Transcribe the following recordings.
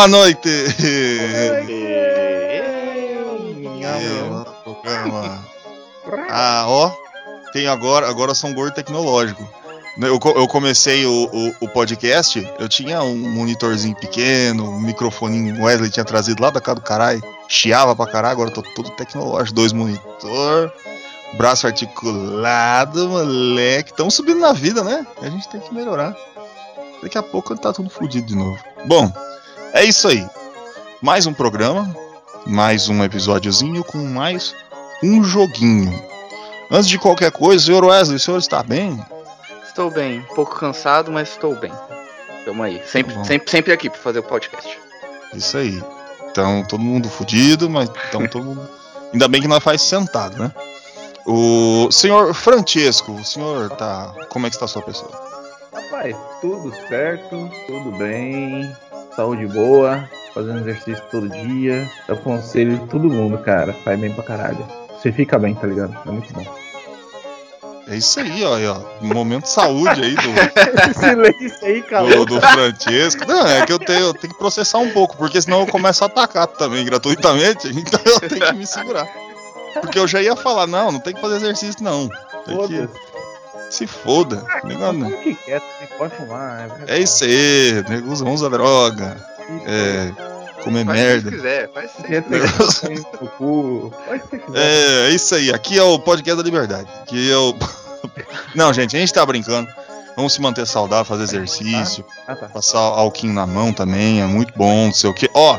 Boa noite! Ah, ó, tem agora, agora são gordo tecnológico. Eu, eu comecei o, o, o podcast, eu tinha um monitorzinho pequeno, um microfoninho Wesley tinha trazido lá da casa do caralho, chiava pra caralho, agora eu tô todo tecnológico, dois monitor, braço articulado, moleque, tão subindo na vida, né? A gente tem que melhorar. Daqui a pouco tá tudo fodido de novo. Bom, é isso aí. Mais um programa, mais um episódiozinho com mais um joguinho. Antes de qualquer coisa, senhor Wesley, o senhor está bem? Estou bem, um pouco cansado, mas estou bem. Tamo aí, sempre, Tá sempre, sempre aqui pra fazer o podcast. Isso aí. Então, todo mundo fudido, mas então todo mundo. Ainda bem que nós faz sentado, né? O senhor Francesco, o senhor tá. Como é que está a sua pessoa? Rapaz, tudo certo, tudo bem, saúde boa, fazendo exercício todo dia. Eu aconselho todo mundo, cara, faz bem pra caralho. Você fica bem, tá ligado? É muito bom. É isso aí, ó. ó. Momento saúde aí do. Silêncio aí, do, calou. do Francesco. Não, é que eu tenho, eu tenho que processar um pouco, porque senão eu começo a atacar também gratuitamente, então eu tenho que me segurar. Porque eu já ia falar, não, não tem que fazer exercício, não. Tem que. Se foda. Não. Fica quieto, você pode fumar. É isso aí, nego usa, usa droga, é, comer Faz que merda. quiser, faz que Quer quiser. que É, é isso aí. Aqui é o podcast da liberdade. Aqui é o. Não, gente, a gente tá brincando. Vamos se manter saudável, fazer exercício, Ah, tá. passar alquinho na mão também, é muito bom, não sei o que. Ó,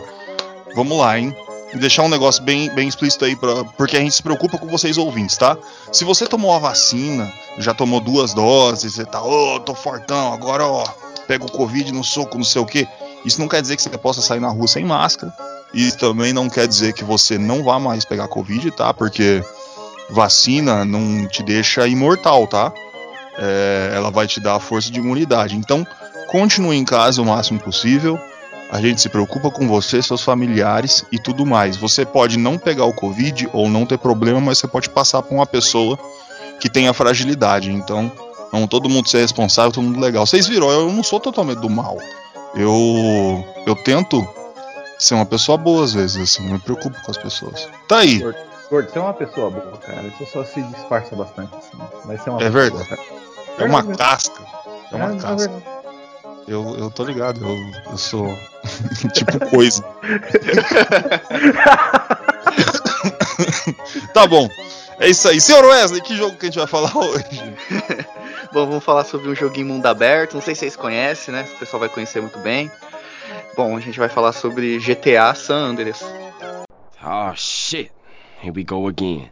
vamos lá, hein? E deixar um negócio bem, bem explícito aí, pra, porque a gente se preocupa com vocês ouvintes, tá? Se você tomou a vacina, já tomou duas doses, você tá, ô, tô fortão, agora, ó, pega o Covid no soco, não sei o que. Isso não quer dizer que você possa sair na rua sem máscara. E também não quer dizer que você não vá mais pegar Covid, tá? Porque vacina não te deixa imortal, tá? É, ela vai te dar a força de imunidade. Então, continue em casa o máximo possível. A gente se preocupa com você, seus familiares e tudo mais. Você pode não pegar o Covid ou não ter problema, mas você pode passar para uma pessoa que tenha fragilidade. Então, vamos todo mundo ser responsável, todo mundo legal. Vocês viram, eu não sou totalmente do mal. Eu eu tento ser uma pessoa boa às vezes, assim, me preocupo com as pessoas. Tá aí. Gordo, você é uma pessoa boa, cara. Você só se disfarça bastante, assim. Mas você é uma É verdade. boa. É uma casca. É uma É, na casca. verdade. Eu, eu tô ligado, eu, eu sou tipo coisa. tá bom. É isso aí. Senhor Wesley, que jogo que a gente vai falar hoje? Bom, vamos falar sobre um joguinho mundo aberto. Não sei se vocês conhecem, né? O pessoal vai conhecer muito bem. Bom, a gente vai falar sobre GTA San Andreas. Oh shit. Here we go again.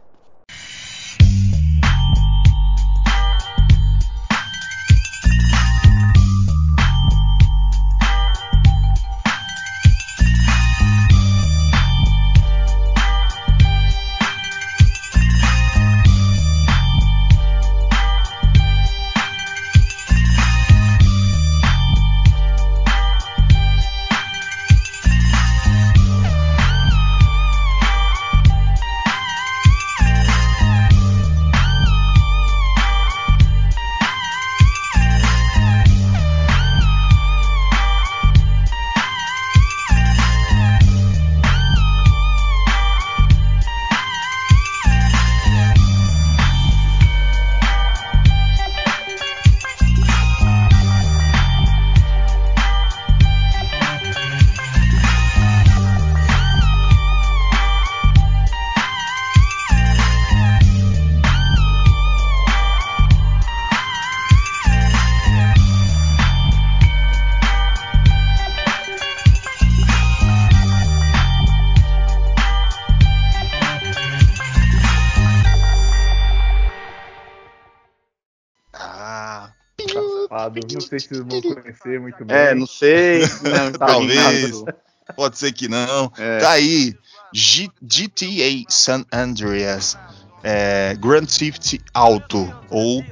Não sei se vocês vão conhecer muito bem. É, não sei. Não, Talvez. joguinho rápido. Pode ser que não. É. Tá aí. G- GTA San Andreas é, Grand Theft Auto ou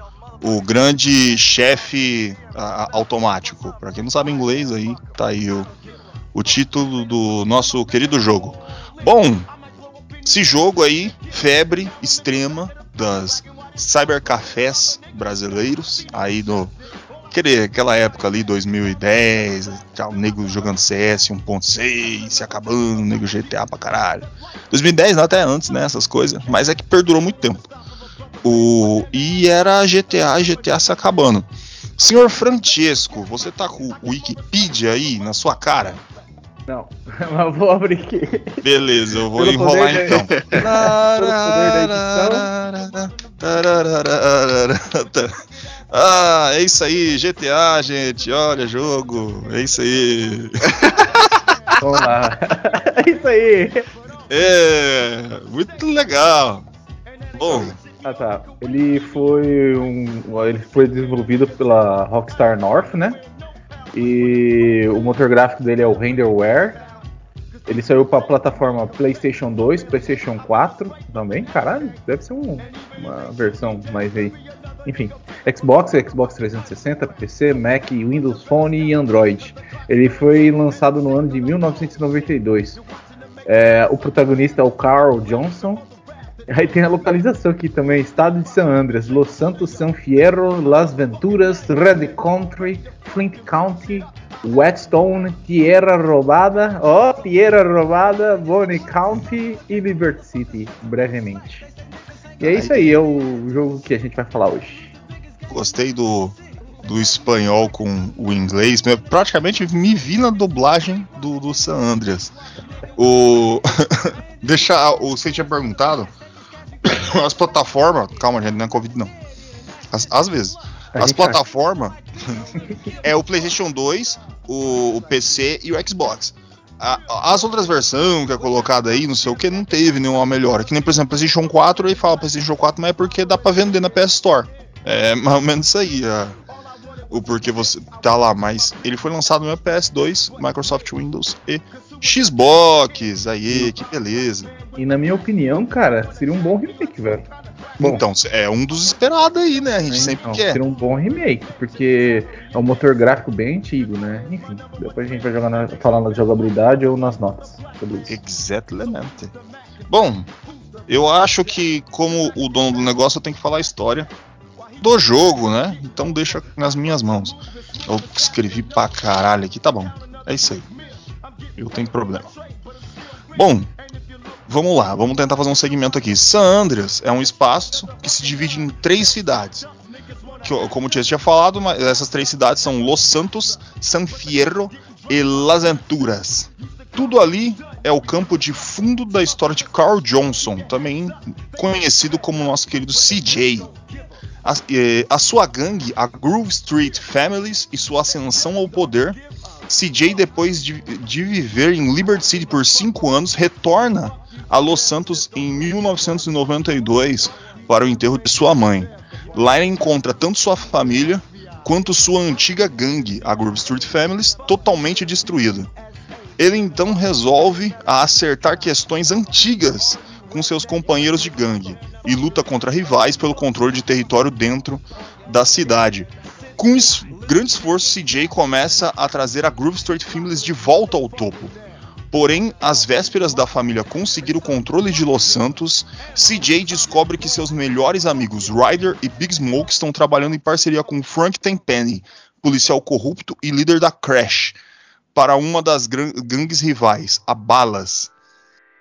o grande chefe a- automático. Pra quem não sabe inglês aí, tá aí o, o título do nosso querido jogo. Bom, esse jogo aí, febre extrema das cybercafés brasileiros, aí no aquele, aquela época ali, 2010, já o nego jogando CS 1.6, se acabando, o nego GTA pra caralho. 2010 não, até antes, né, essas coisas, mas é que perdurou muito tempo. O, e era GTA GTA se acabando. Senhor Francesco, você tá com o Wikipedia aí na sua cara? Não, mas eu vou abrir aqui. Beleza, eu vou Pelo enrolar poder da- então. Ah, é isso aí, GTA, gente. Olha, jogo. É isso aí. Vamos lá. É isso aí. É, muito legal. Bom, Ah tá. Ele foi um. Ele foi desenvolvido pela Rockstar North, né? E o motor gráfico dele é o Renderware. Ele saiu para plataforma PlayStation 2, PlayStation 4 também. Caralho, deve ser um- uma versão mais aí. Enfim, Xbox, Xbox 360, PC, Mac, Windows Phone e Android. Ele foi lançado no ano de 1992. É, o protagonista é o Carl Johnson. Aí tem a localização aqui também: Estado de San Andreas, Los Santos, San Fierro, Las Venturas, Red Country, Flint County, Whetstone, Tierra Robada, ó, Tierra Robada, Bonnie County e Liberty City, brevemente. E é isso aí, é o jogo que a gente vai falar hoje. gostei do, do espanhol com o inglês. Praticamente me vi na dublagem do, do San Andreas. O. Deixa. Você tinha perguntado. As plataformas. Calma, gente, não é Covid, não. Às vezes. A As plataformas é o PlayStation 2, o, o PC e o Xbox. A- as outras versões que é colocada aí, não sei o que, não teve nenhuma melhora. Que nem, por exemplo, PlayStation 4, ele fala PlayStation 4, mas é porque dá pra vender na PS Store. É mais ou menos isso aí. a- o porquê você tá lá, mas ele foi lançado no PS2, Microsoft Windows e Xbox. Aí, que beleza. E na minha opinião, cara, seria um bom remake, velho. Bom, Então, é um dos esperados aí, né? A gente sempre Então, quer. seria um bom remake, porque é um motor gráfico bem antigo, né? Enfim, depois a gente vai jogar na, falar na jogabilidade ou nas notas sobre isso. Exatamente. Bom, eu acho que como o dono do negócio eu tenho que falar a história do jogo, né? Então deixa nas minhas mãos. Eu escrevi pra caralho aqui, tá bom. É isso aí. Eu tenho problema. Bom, vamos lá, vamos tentar fazer um segmento aqui. San Andreas é um espaço que se divide em três cidades. Que, como o Tia tinha falado, essas três cidades são Los Santos, San Fierro e Las Venturas. Tudo ali é o campo de fundo da história de Carl Johnson, também conhecido como nosso querido CJ. A, eh, a sua gangue, a Groove Street Families, e sua ascensão ao poder, CJ, depois de, de viver em Liberty City por cinco anos, retorna a Los Santos em 1992 para o enterro de sua mãe. Lá ele encontra tanto sua família quanto sua antiga gangue, a Groove Street Families, totalmente destruída. Ele então resolve a acertar questões antigas com seus companheiros de gangue e luta contra rivais pelo controle de território dentro da cidade. Com es grande esforço, CJ começa a trazer a Groove Street Families de volta ao topo. Porém, às vésperas da família conseguir o controle de Los Santos, CJ descobre que seus melhores amigos Ryder e Big Smoke estão trabalhando em parceria com Frank Tenpenny, policial corrupto e líder da Crash, para uma das gangues rivais, a Balas.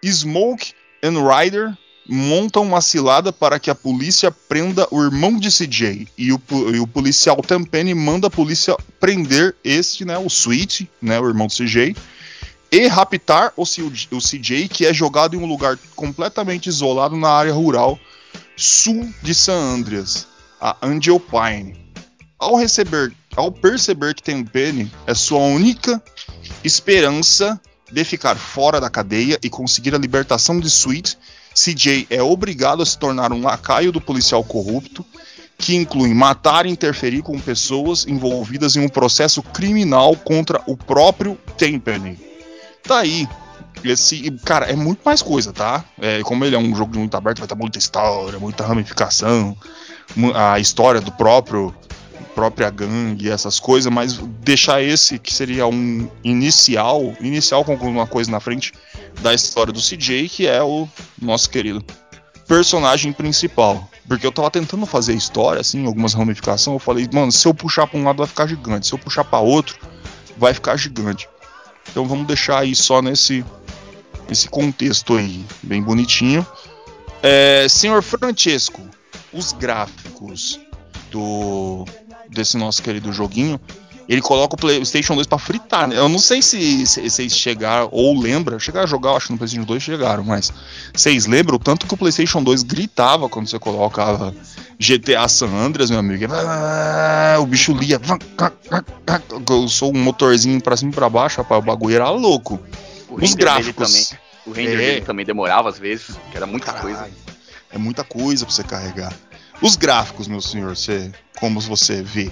Smoke e Ryder montam uma cilada para que a polícia prenda o irmão de CJ e o, e o policial Tenpenny manda a polícia prender este, né, o Sweet, né, o irmão do CJ, e raptar o, o CJ, que é jogado em um lugar completamente isolado na área rural sul de San Andreas, a Angel Pine. Ao, receber, ao perceber que Tenpenny é sua única esperança de ficar fora da cadeia e conseguir a libertação de Sweet, CJ é obrigado a se tornar um lacaio do policial corrupto, que inclui matar e interferir com pessoas envolvidas em um processo criminal contra o próprio Tenpenny. Tá aí. Esse, cara, é muito mais coisa, tá? É, como ele é um jogo de muito aberto, vai ter muita história, muita ramificação, a história do próprio própria gangue, essas coisas, mas deixar esse que seria um inicial, inicial com alguma coisa na frente da história do CJ, que é o nosso querido personagem principal. Porque eu tava tentando fazer história, assim, algumas ramificações, eu falei, mano, se eu puxar pra um lado vai ficar gigante, se eu puxar pra outro vai ficar gigante. Então vamos deixar aí só nesse esse contexto aí, bem bonitinho. É, senhor Francesco, os gráficos do desse nosso querido joguinho, ele coloca o PlayStation 2 pra fritar, né? Eu não sei se se- vocês chegaram ou lembram, chegaram a jogar, eu acho que no PlayStation 2 chegaram, mas vocês lembram o tanto que o PlayStation 2 gritava quando você colocava GTA San Andreas, meu amigo? Ah, O bicho lia. Eu sou um motorzinho pra cima e pra baixo, rapaz, o bagulho era louco. O Os gráficos. também. O render É. dele também demorava às vezes, que era muita Caralho, coisa. É muita coisa pra você carregar. Os gráficos, meu senhor, você, como você vê?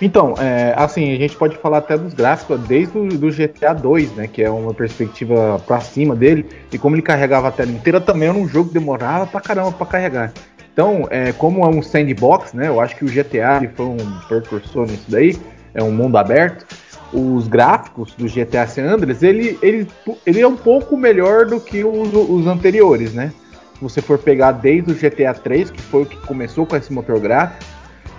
Então, é, assim, a gente pode falar até dos gráficos desde o do GTA 2, né? Que é uma perspectiva pra cima dele. E como ele carregava a tela inteira, também era um jogo que demorava pra caramba pra carregar. Então, é, como é um sandbox, né? Eu acho que o GTA foi um precursor nisso daí. É um mundo aberto. Os gráficos do GTA San Andreas, ele, ele, ele é um pouco melhor do que os, os anteriores, né? Se você for pegar desde o GTA 3, que foi o que começou com esse motor gráfico,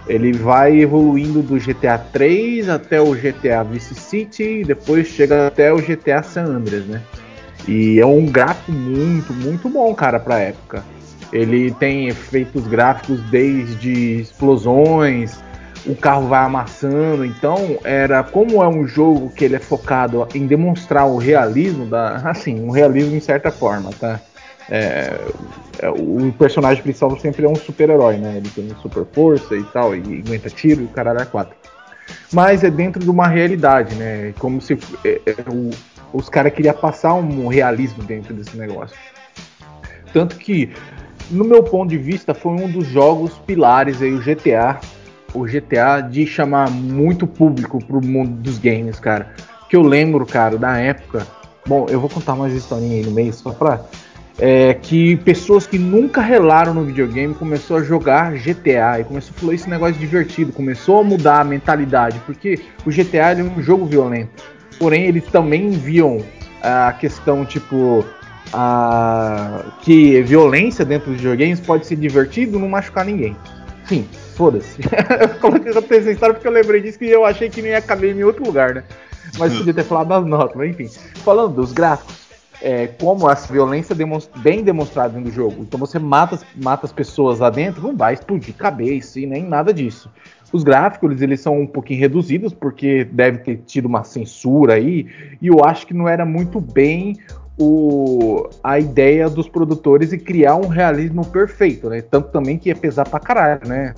ele vai evoluindo do GTA 3 até o GTA Vice City e depois chega até o GTA San Andreas, né? E é um gráfico muito, muito bom, cara, pra época. Ele tem efeitos gráficos desde explosões, o carro vai amassando, então era como é um jogo que ele é focado em demonstrar o realismo da, assim, um realismo em certa forma, tá? É, é, o personagem principal sempre é um super-herói, né? Ele tem super força e tal, e aguenta tiro e o caralho é quatro. Mas é dentro de uma realidade, né? Como se é, é, o- os caras queriam passar um realismo dentro desse negócio. Tanto que, no meu ponto de vista, foi um dos jogos pilares aí, o GTA. O GTA de chamar muito público pro mundo dos games, cara. Que eu lembro, cara, da época. Bom, eu vou contar mais historinha aí no meio, só pra é, que pessoas que nunca relaram no videogame começou a jogar GTA e começou a falar esse negócio divertido, começou a mudar a mentalidade, porque o GTA é um jogo violento. Porém, eles também viam a questão tipo a que violência dentro dos videogames pode ser divertido, não machucar ninguém. Sim, foda-se. eu coloquei essa história porque eu lembrei disso que eu achei que não ia caber em outro lugar, né? Mas podia ter falado das notas, mas enfim. Falando dos gráficos, é, como essa violência demonstra, bem demonstrada no jogo. Então você mata, mata as pessoas lá dentro, não vai explodir cabeça e nem nada disso. Os gráficos, eles, eles são um pouquinho reduzidos, porque deve ter tido uma censura aí, e eu acho que não era muito bem o, a ideia dos produtores e criar um realismo perfeito, né? Tanto também que ia pesar pra caralho, né?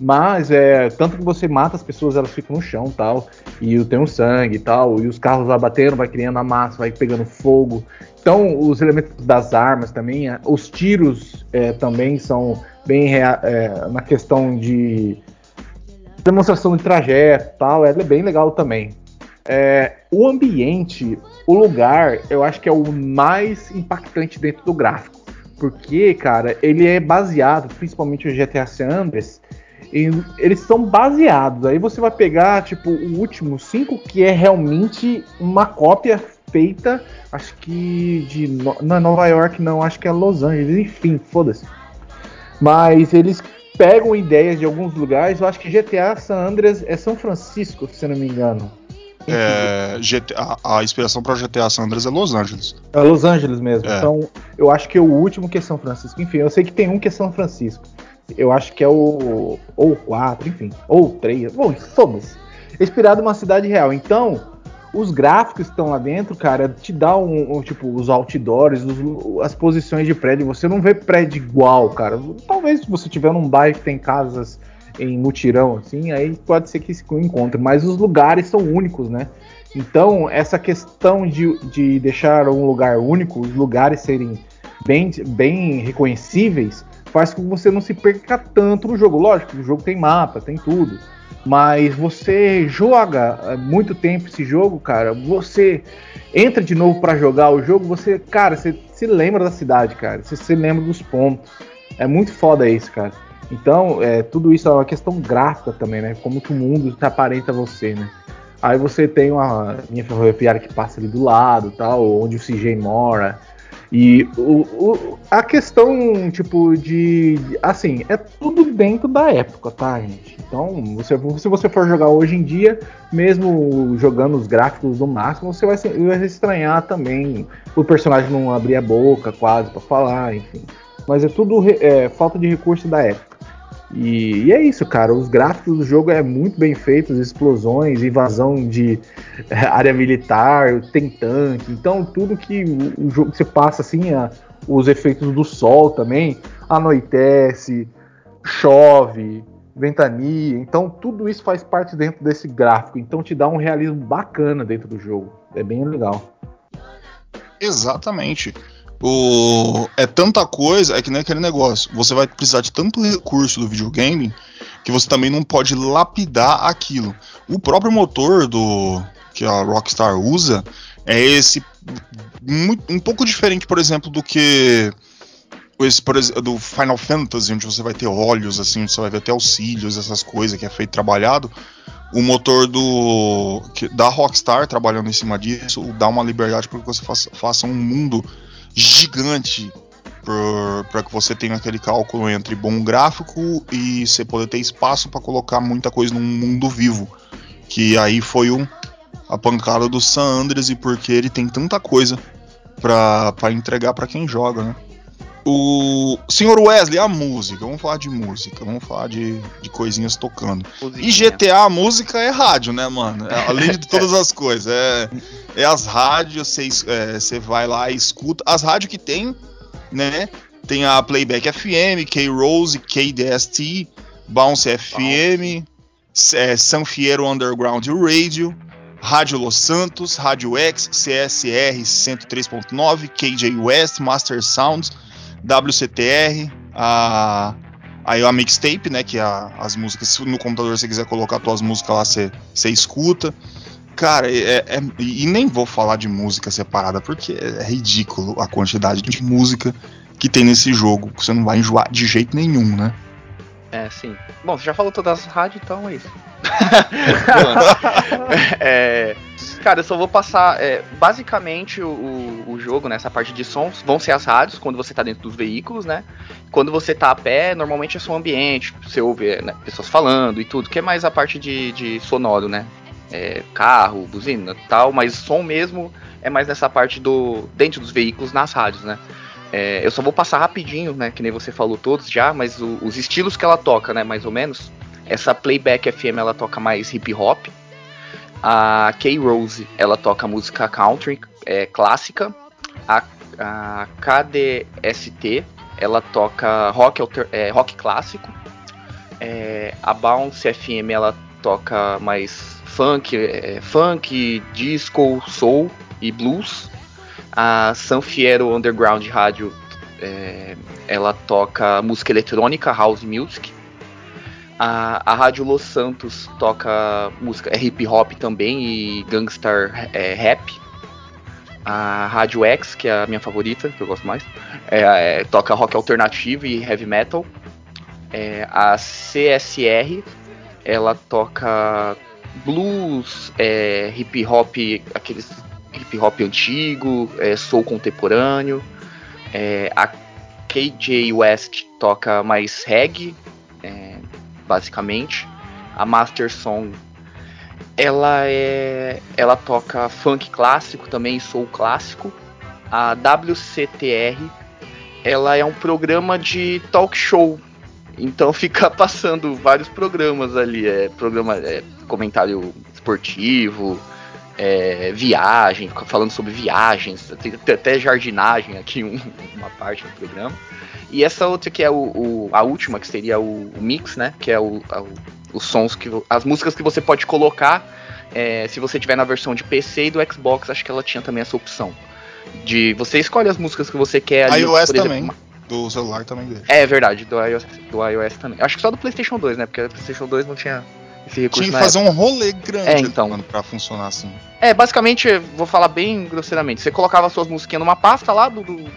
Mas é tanto que você mata as pessoas, elas ficam no chão tal, e tem um sangue e tal, e os carros vai batendo, vai criando a massa, vai pegando fogo. Então, os elementos das armas também, a- os tiros é, também são bem é, na questão de demonstração de trajeto tal, é bem legal também. É, o ambiente, o lugar, eu acho que é o mais impactante dentro do gráfico. Porque, cara, ele é baseado, principalmente o GTA San Andreas, eles são baseados. Aí você vai pegar, tipo, o último 5, que é realmente uma cópia feita, acho que de. No- Não é Nova York, não, acho que é Los Angeles, enfim, foda-se. Mas eles pegam ideias de alguns lugares, eu acho que GTA San Andreas é São Francisco, se não me engano. É, GT a, inspiração pra GTA San Andreas é Los Angeles. É Los Angeles mesmo. É. Então, eu acho que é o último que é São Francisco. Enfim, eu sei que tem um que é São Francisco. Eu acho que é o. Ou 4, enfim. Ou 3. Bom. É Inspirado numa cidade real. Então, os gráficos que estão lá dentro, cara, te dá um, um, tipo, os outdoors, os- as posições de prédio. Você não vê prédio igual, cara. Talvez se você tiver num bairro que tem casas em mutirão, assim, aí pode ser que se encontre. Mas os lugares são únicos, né? Então, essa questão de, de deixar um lugar único, os lugares serem bem, bem reconhecíveis, faz com que você não se perca tanto no jogo. Lógico, o jogo tem mapa, tem tudo. Mas você joga há muito tempo esse jogo, cara. Você entra de novo para jogar o jogo, você, cara, você se lembra da cidade, cara. Você se lembra dos pontos. É muito foda isso, cara. Então, é, tudo isso é uma questão gráfica também, né? Como que o mundo aparenta você, né? Aí você tem uma linha ferroviária que passa ali do lado, tal, onde o CJ mora. E o, o, a questão, tipo, de. Assim, é tudo dentro da época, tá, gente? Então, você, se você for jogar hoje em dia, mesmo jogando os gráficos do máximo, você vai vai estranhar também o personagem não abrir a boca quase para falar, enfim. Mas é tudo é, falta de recurso da época. E, e, é isso, cara. Os gráficos do jogo é muito bem feitos, explosões, invasão de é, área militar, tem tanque. Então tudo que o, jogo você passa assim, a, os efeitos do sol também, anoitece, chove, ventania. Então tudo isso faz parte dentro desse gráfico. Então te dá um realismo bacana dentro do jogo. É bem legal. Exatamente. O... É tanta coisa, é que nem aquele negócio. Você vai precisar de tanto recurso do videogame que você também não pode lapidar aquilo. O próprio motor do que a Rockstar usa é esse muito, um pouco diferente, por exemplo, do que esse, por exemplo, do Final Fantasy, onde você vai ter olhos, assim, onde você vai ver até os cílios, essas coisas que é feito trabalhado. O motor do que, da Rockstar trabalhando em cima disso dá uma liberdade para que você faça, faça um mundo gigante para que você tenha aquele cálculo entre bom gráfico e você poder ter espaço para colocar muita coisa num mundo vivo. Que aí foi um, a pancada do San Andreas e porque ele tem tanta coisa para entregar para quem joga, né? O senhor Wesley, a música, vamos falar de música, vamos falar de, de coisinhas tocando. E GTA, a música é rádio, né, mano? É, além de todas as coisas, é, é as rádios, você é, vai lá e escuta. As rádios que tem, né? Tem a Playback FM, K-Rose, KDST, Bounce FM, é, San Fierro Underground Radio, Rádio Los Santos, Rádio X, CSR 103.9, KJ West, Master Sounds WCTR, a aí a mixtape, né, que é a, as músicas, no computador você quiser colocar tuas músicas lá, você, você escuta. Cara, é, é, e nem vou falar de música separada, porque é ridículo a quantidade de música que tem nesse jogo. Você não vai enjoar de jeito nenhum, né? É, sim. Bom, você já falou todas as rádios, então é isso. é, cara, eu só vou passar. É, basicamente, o, o jogo, nessa né, parte de sons, vão ser as rádios quando você tá dentro dos veículos, né? Quando você tá a pé, normalmente é som ambiente, você ouve né, pessoas falando e tudo, que é mais a parte de, de sonoro, né? É, carro, buzina tal, mas som mesmo é mais nessa parte do. dentro dos veículos nas rádios, né? É, eu só vou passar rapidinho, né? Que nem você falou todos já, mas o, os estilos que ela toca, né? Mais ou menos. Essa Playback FM ela toca mais hip hop. A K Rose ela toca música country é, clássica. A, a KDST ela toca rock, alter, é, rock clássico. É, a Bounce FM ela toca mais funk, é, funk, disco, soul e blues. A San Fierro Underground Rádio é, ela toca música eletrônica, house music. A, a Rádio Los Santos toca música é hip hop também e gangster é, rap. A Rádio X, que é a minha favorita, que eu gosto mais, é, é, toca rock alternativo e heavy metal. É, a CSR, ela toca blues, é, hip hop, aqueles hip hop antigo, é, soul contemporâneo. É, a KJ West toca mais reggae, é, basicamente. A Master Song ela é ela toca funk clássico também soul clássico. A WCTR ela é um programa de talk show. Então fica passando vários programas ali, é programa é, comentário esportivo, é, viagem, falando sobre viagens, tem até jardinagem aqui, um, uma parte do programa. E essa outra que é o, o a última, que seria o, o, mix, né? Que é o, a, os sons que. as músicas que você pode colocar é, se você tiver na versão de PC e do Xbox, acho que ela tinha também essa opção. De você escolhe as músicas que você quer ali. iOS por exemplo, também. Do celular também deixa. É verdade, do iOS, do iOS também. Acho que só do PlayStation 2, né? Porque o PlayStation 2 não tinha esse recurso Tinha que fazer um rolê grande É, então. mano, pra funcionar assim. É, basicamente, vou falar bem grosseiramente. Você colocava suas musiquinhas numa pasta lá do, do,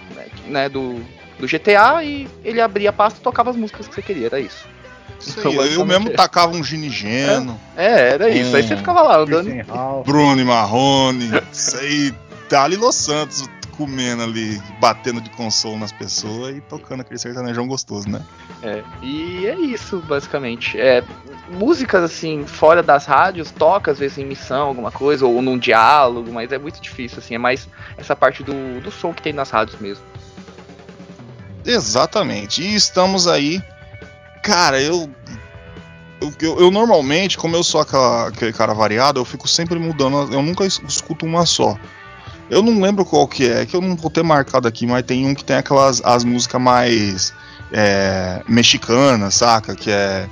né, do, do GTA e ele abria a pasta e tocava as músicas que você queria, era isso. Então, aí, eu mesmo é. tacava um ginigeno, É, era isso. Aí você ficava lá andando. Bruno Marrone, isso aí, Dali Los Santos comendo ali, batendo de console nas pessoas e tocando aquele sertanejão gostoso, né? É, e é isso, basicamente. É, músicas assim, fora das rádios, toca às vezes em missão, alguma coisa, ou num diálogo, mas é muito difícil, assim, é mais essa parte do, do som que tem nas rádios mesmo. Exatamente. E estamos aí. Cara, eu. Eu, eu- eu normalmente, como eu sou aquela- aquele cara variado, eu fico sempre mudando. Eu nunca es- escuto uma só. Eu não lembro qual que é, que eu não vou ter marcado aqui, mas tem um que tem aquelas as músicas mais é, mexicanas, saca? Que é.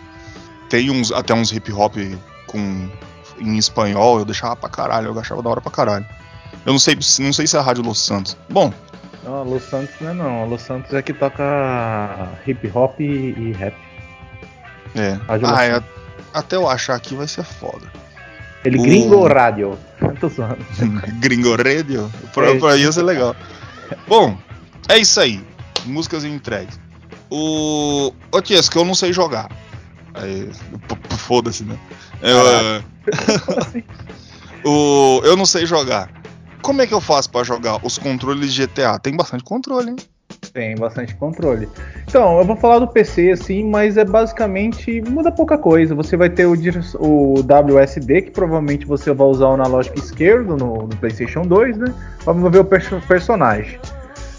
Tem uns até uns hip hop com em espanhol, eu deixava pra caralho, eu achava da hora pra caralho. Eu não sei, não sei se é a Rádio Los Santos. Bom, Não, a Los Santos não é não. A Los Santos é que toca hip hop e, e rap. é. Rádio Ah, é, até eu achar aqui vai ser foda. Ele O- gringo zoando. Gringo Radio. Pra, É. pra isso é legal. Bom, é isso aí. Músicas entregues. O. Ô que eu não sei jogar. Aí, Foda-se, né? Eu, o, eu não sei jogar. Como é que eu faço pra jogar os controles de GTA? Tem bastante controle, hein? Tem bastante controle. Então, eu vou falar do PC assim, mas é basicamente muda pouca coisa. Você vai ter o, o WSD, que provavelmente você vai usar o analógico esquerdo no, no PlayStation 2, né? Pra mover o perso- personagem.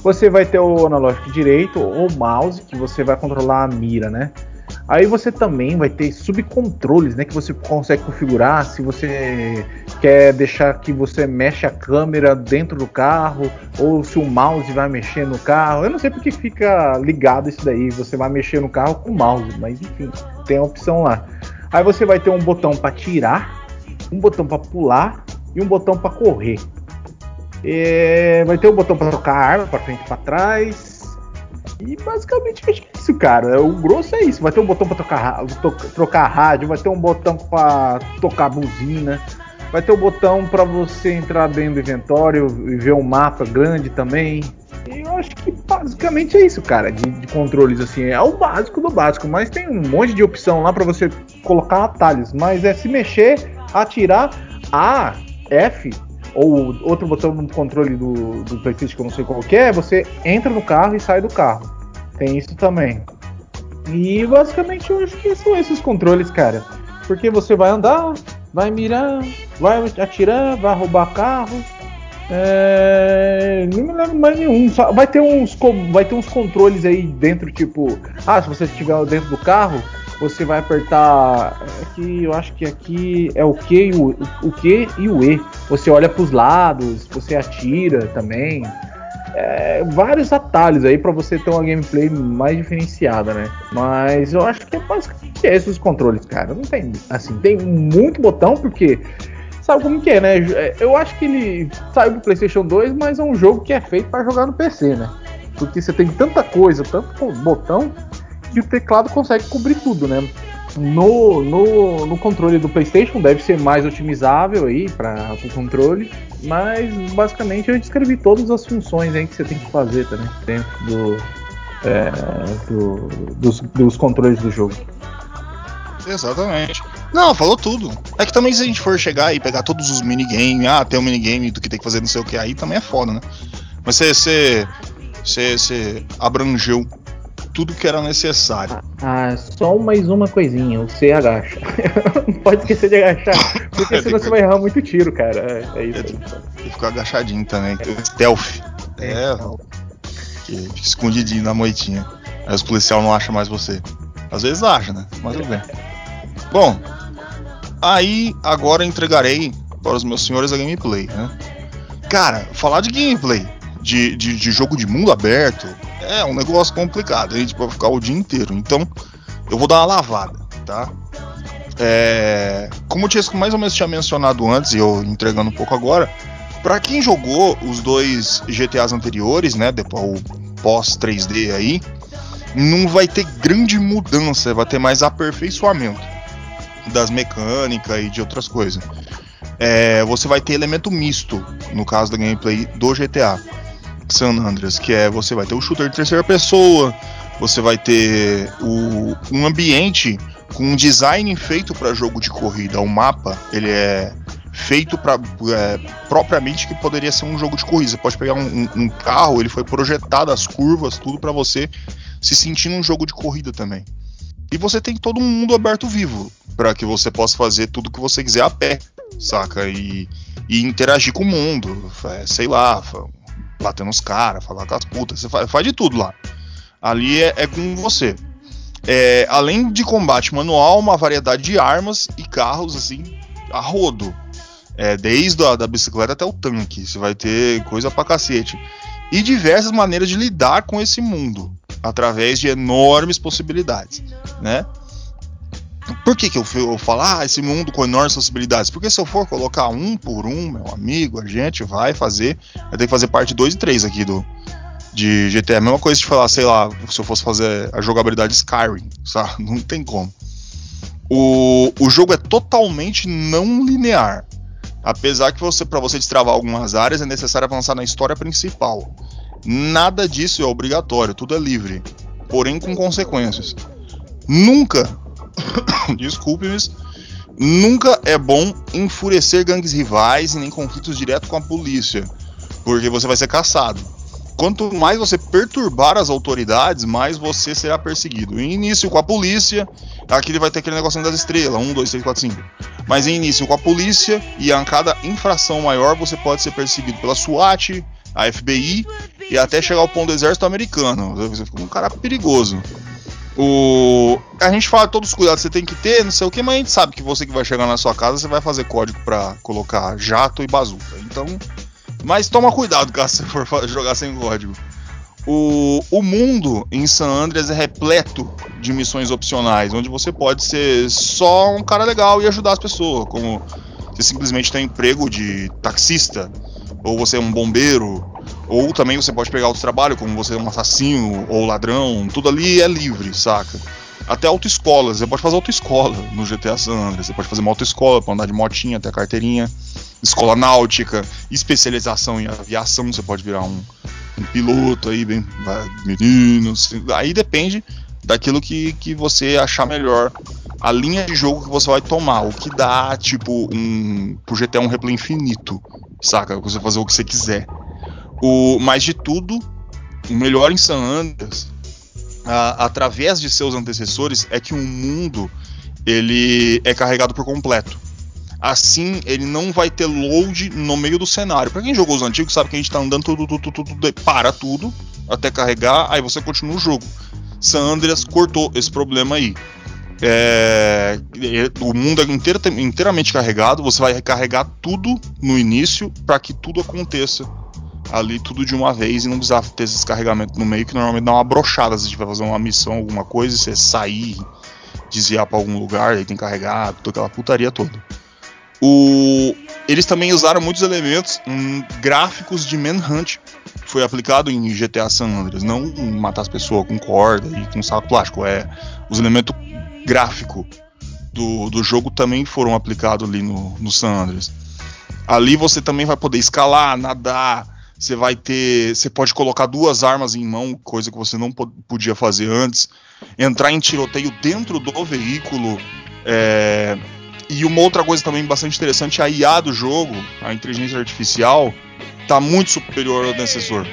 Você vai ter o analógico direito ou mouse, que você vai controlar a mira, né? Aí você também vai ter subcontroles, né? Que você consegue configurar se você quer deixar que você mexe a câmera dentro do carro, ou se o mouse vai mexer no carro. Eu não sei porque fica ligado isso daí. Você vai mexer no carro com o mouse, mas enfim, tem a opção lá. Aí você vai ter um botão para tirar, um botão para pular e um botão para correr. É, vai ter um botão para trocar a arma para frente e para trás. E basicamente é isso, cara. O grosso é isso. Vai ter um botão para trocar, ra- to- trocar rádio, vai ter um botão para tocar buzina, vai ter um botão para você entrar dentro do inventório e ver um mapa grande também. E eu acho que basicamente é isso, cara, de, de controles assim. É o básico do básico, mas tem um monte de opção lá para você colocar atalhos. Mas é se mexer, atirar, A, F ou outro botão no controle do, do PlayStation que eu não sei qual que é, você entra no carro e sai do carro. Tem isso também. E basicamente eu acho que são esses controles, cara. Porque você vai andar, vai mirar, vai atirar, vai roubar carro. É... Não me lembro mais nenhum. Vai ter uns vai ter uns controles aí dentro, tipo, ah, se você estiver dentro do carro, você vai apertar aqui, eu acho que aqui é o Q e o, o Q e o E. Você olha para os lados, você atira também. É, vários atalhos aí para você ter uma gameplay mais diferenciada, né? Mas eu acho que é basicamente esses os controles, cara. Não tem assim, tem muito botão porque sabe como que é, né? É, Eu acho que ele saiu pro PlayStation 2, mas é um jogo que é feito para jogar no PC, né? Porque você tem tanta coisa, tanto botão que o teclado consegue cobrir tudo, né? No, no, no controle do PlayStation deve ser mais otimizável aí para o controle, mas basicamente eu descrevi todas as funções aí que você tem que fazer também dentro do, é, do- dos, dos controles do jogo. Exatamente. Não, falou tudo. É que também se a gente for chegar e pegar todos os minigames, ah, tem um minigame do que tem que fazer não sei o que, aí também é foda, né? Mas você, você, você, você abrangeu tudo que era necessário. Ah, só mais uma coisinha, você agacha. Não pode esquecer de agachar, porque senão você vai errar muito tiro, cara. É, é isso. E ficar agachadinho também. Stealth. É, que fica escondidinho na moitinha. Aí os policiais não acham mais você. Às vezes acha, né? Mas tudo bem. Bom, aí agora entregarei para os meus senhores a gameplay, né? Cara, falar de gameplay de, de, de jogo de mundo aberto é um negócio complicado. A gente pode ficar o dia inteiro. Então, eu vou dar uma lavada, tá? É, como eu tinha, mais ou menos tinha mencionado antes, e eu entregando um pouco agora, Pra quem jogou os dois GTAs anteriores, né? Depois, o pós 3D aí, não vai ter grande mudança, vai ter mais aperfeiçoamento das mecânicas e de outras coisas. É, você vai ter elemento misto no caso da gameplay do GTA San Andreas, que é você vai ter o shooter de terceira pessoa, você vai ter o, um ambiente com um design feito para jogo de corrida. O mapa ele é feito para é, propriamente que poderia ser um jogo de corrida. Você pode pegar um, um, um carro, ele foi projetado as curvas, tudo para você se sentir num jogo de corrida também. E você tem todo um mundo aberto vivo para que você possa fazer tudo que você quiser a pé, saca? E, e interagir com o mundo, é, sei lá, bater nos caras, falar com as putas, você faz, faz de tudo lá. Ali é, é com você. É, além de combate manual, uma variedade de armas e carros assim a rodo. É, desde a da bicicleta até o tanque. Você vai ter coisa pra cacete. E diversas maneiras de lidar com esse mundo. Através de enormes possibilidades. Né? Por que, que eu, eu falo, ah, esse mundo com enormes possibilidades? Porque se eu for colocar um por um, meu amigo, a gente vai fazer. Vai ter que fazer parte 2 e 3 aqui do, de GTA. A mesma coisa de falar, sei lá, se eu fosse fazer a jogabilidade Skyrim, sabe? Não tem como. O, o jogo é totalmente não linear. Apesar que você, para você destravar algumas áreas, é necessário avançar na história principal. Nada disso é obrigatório, tudo é livre, porém com consequências. Nunca, desculpe-me, nunca é bom enfurecer gangues rivais e nem conflitos diretos com a polícia, porque você vai ser caçado quanto mais você perturbar as autoridades, mais você será perseguido. Em início com a polícia, aqui ele vai ter aquele negocinho das estrelas, 1, 2, 3, 4, 5. Mas em início com a polícia, e a cada infração maior você pode ser perseguido pela SWAT, a FBI, e até chegar ao ponto do exército americano. Você fica um cara perigoso. O... A gente fala todos os cuidados que você tem que ter, não sei o que, mas a gente sabe que você que vai chegar na sua casa, você vai fazer código para colocar jato e bazuca. Então, mas toma cuidado caso você for jogar sem código. O, o mundo em San Andreas é repleto de missões opcionais, onde você pode ser só um cara legal e ajudar as pessoas, como você simplesmente tem emprego de taxista, ou você é um bombeiro, ou também você pode pegar outro trabalho, como você é um assassino ou ladrão, tudo ali é livre, saca? Até autoescola, você pode fazer autoescola no GTA San Andreas, você pode fazer uma autoescola para andar de motinha até carteirinha escola náutica, especialização em aviação, você pode virar um, um piloto aí, bem, meninos. Aí depende daquilo que, que você achar melhor. A linha de jogo que você vai tomar, o que dá, tipo, um. Pro GTA um replay infinito, saca? Você fazer o que você quiser. O, mais de tudo, o melhor em San Andreas, a, através de seus antecessores, é que o mundo ele é carregado por completo. Assim, ele não vai ter load no meio do cenário. Para quem jogou os antigos, sabe que a gente tá andando tudo, tudo, tudo, tudo, para tudo até carregar, aí você continua o jogo. San Andreas cortou esse problema aí. É, o mundo é inteira, inteiramente carregado, você vai recarregar tudo no início para que tudo aconteça ali tudo de uma vez e não precisar ter esse descarregamento no meio que normalmente dá uma brochada se tiver fazer uma missão, alguma coisa, e você sair, desviar para algum lugar, aí tem que carregar, toda aquela putaria toda. O, eles também usaram muitos elementos hum, gráficos de Manhunt. Foi aplicado em GTA San Andreas. Não matar as pessoas com corda e com saco plástico. É, os elementos gráficos do, do jogo também foram aplicados ali no, no San Andreas. Ali você também vai poder escalar, nadar. Você vai ter. Você pode colocar duas armas em mão, coisa que você não podia fazer antes. Entrar em tiroteio dentro do veículo. É, e uma outra coisa também bastante interessante, a IA do jogo, a inteligência artificial, tá muito superior ao antecessor.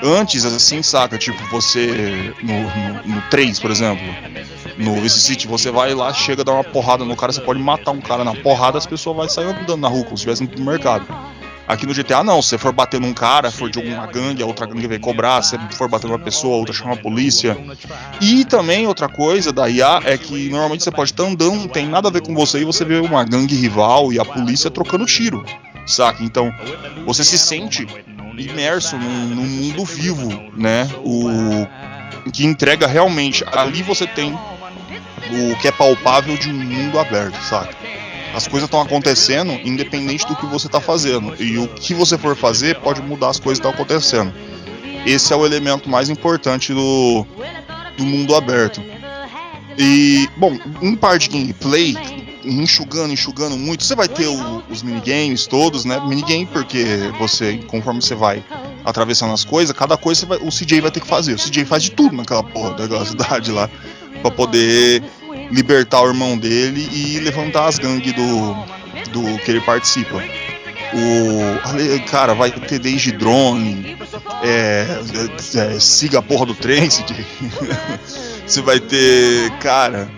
Antes, assim, saca, tipo, você no, no, no 3, por exemplo, no Vice City, você vai lá, chega, dá uma porrada no cara, você pode matar um cara na porrada, as pessoas vão sair andando na rua, como se estivesse no mercado. Aqui no GTA não, se você for bater num cara, for de alguma gangue, a outra gangue vai cobrar, se for bater numa pessoa, a outra chama a polícia. E também outra coisa da IA é que normalmente você pode estar andando, não tem nada a ver com você, e você vê uma gangue rival e a polícia trocando tiro, saca? Então você se sente imerso num, num mundo vivo, né? O que entrega realmente. Ali você tem o que é palpável de um mundo aberto, saca? As coisas estão acontecendo independente do que você está fazendo. E o que você for fazer pode mudar as coisas que estão acontecendo. esse é o elemento mais importante do, do mundo aberto. E, bom, em parte de gameplay, enxugando, enxugando muito, você vai ter o, os minigames todos, né? Minigame porque você, conforme você vai atravessando as coisas, cada coisa vai, o CJ vai ter que fazer. O CJ faz de tudo naquela porra daquela cidade lá, para poder libertar o irmão dele e levantar as gangues do, do que ele participa. O cara vai ter desde drone, é, é, é, siga a porra do trem, você vai ter, cara,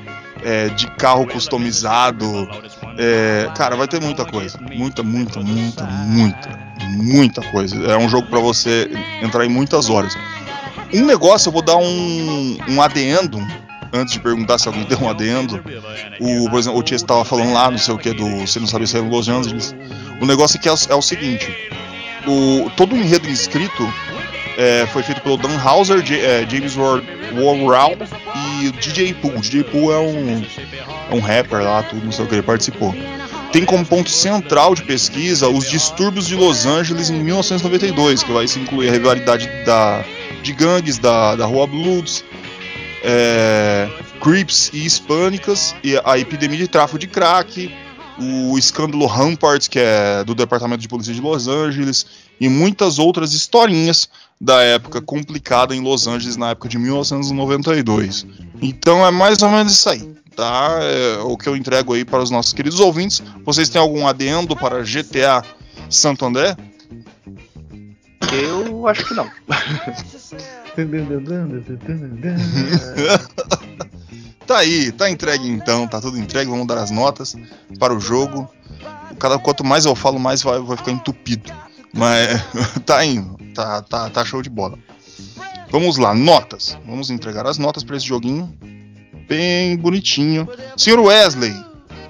é, de carro customizado. É, cara, vai ter muita coisa. Muita, muita, muita, muita, muita coisa. É um jogo para você entrar em muitas horas. Um negócio, eu vou dar um, um adendo. Antes de perguntar se alguém deu um adendo, o, por exemplo, o Tia estava falando lá, não sei o que, do. Você não sabia se era Los Angeles. O negócio aqui é, é o seguinte: o, todo o enredo inscrito é, foi feito pelo Dan Hauser, J, é, James Warral e DJ Pooh. O DJ Pooh é um, é um rapper lá, tudo, não sei o que, ele participou. Tem como ponto central de pesquisa os distúrbios de Los Angeles em 1992, que vai se incluir a rivalidade da, de gangues da, da Rua Bloods, é, Crips e Hispânicas, e a epidemia de tráfico de crack, o escândalo Rampart, que é do Departamento de Polícia de Los Angeles, e muitas outras historinhas da época complicada em Los Angeles na época de 1992. Então é mais ou menos isso aí, tá? É o que eu entrego aí para os nossos queridos ouvintes. Vocês têm algum adendo para GTA Santo André? Eu acho que não. tá aí, tá entregue então, tá tudo entregue. Vamos dar as notas para o jogo. Cada quanto mais eu falo, mais vai, vai ficar entupido. Mas tá indo, tá, tá, tá show de bola. Vamos lá, notas. Vamos entregar as notas para esse joguinho. Bem bonitinho. Senhor Wesley,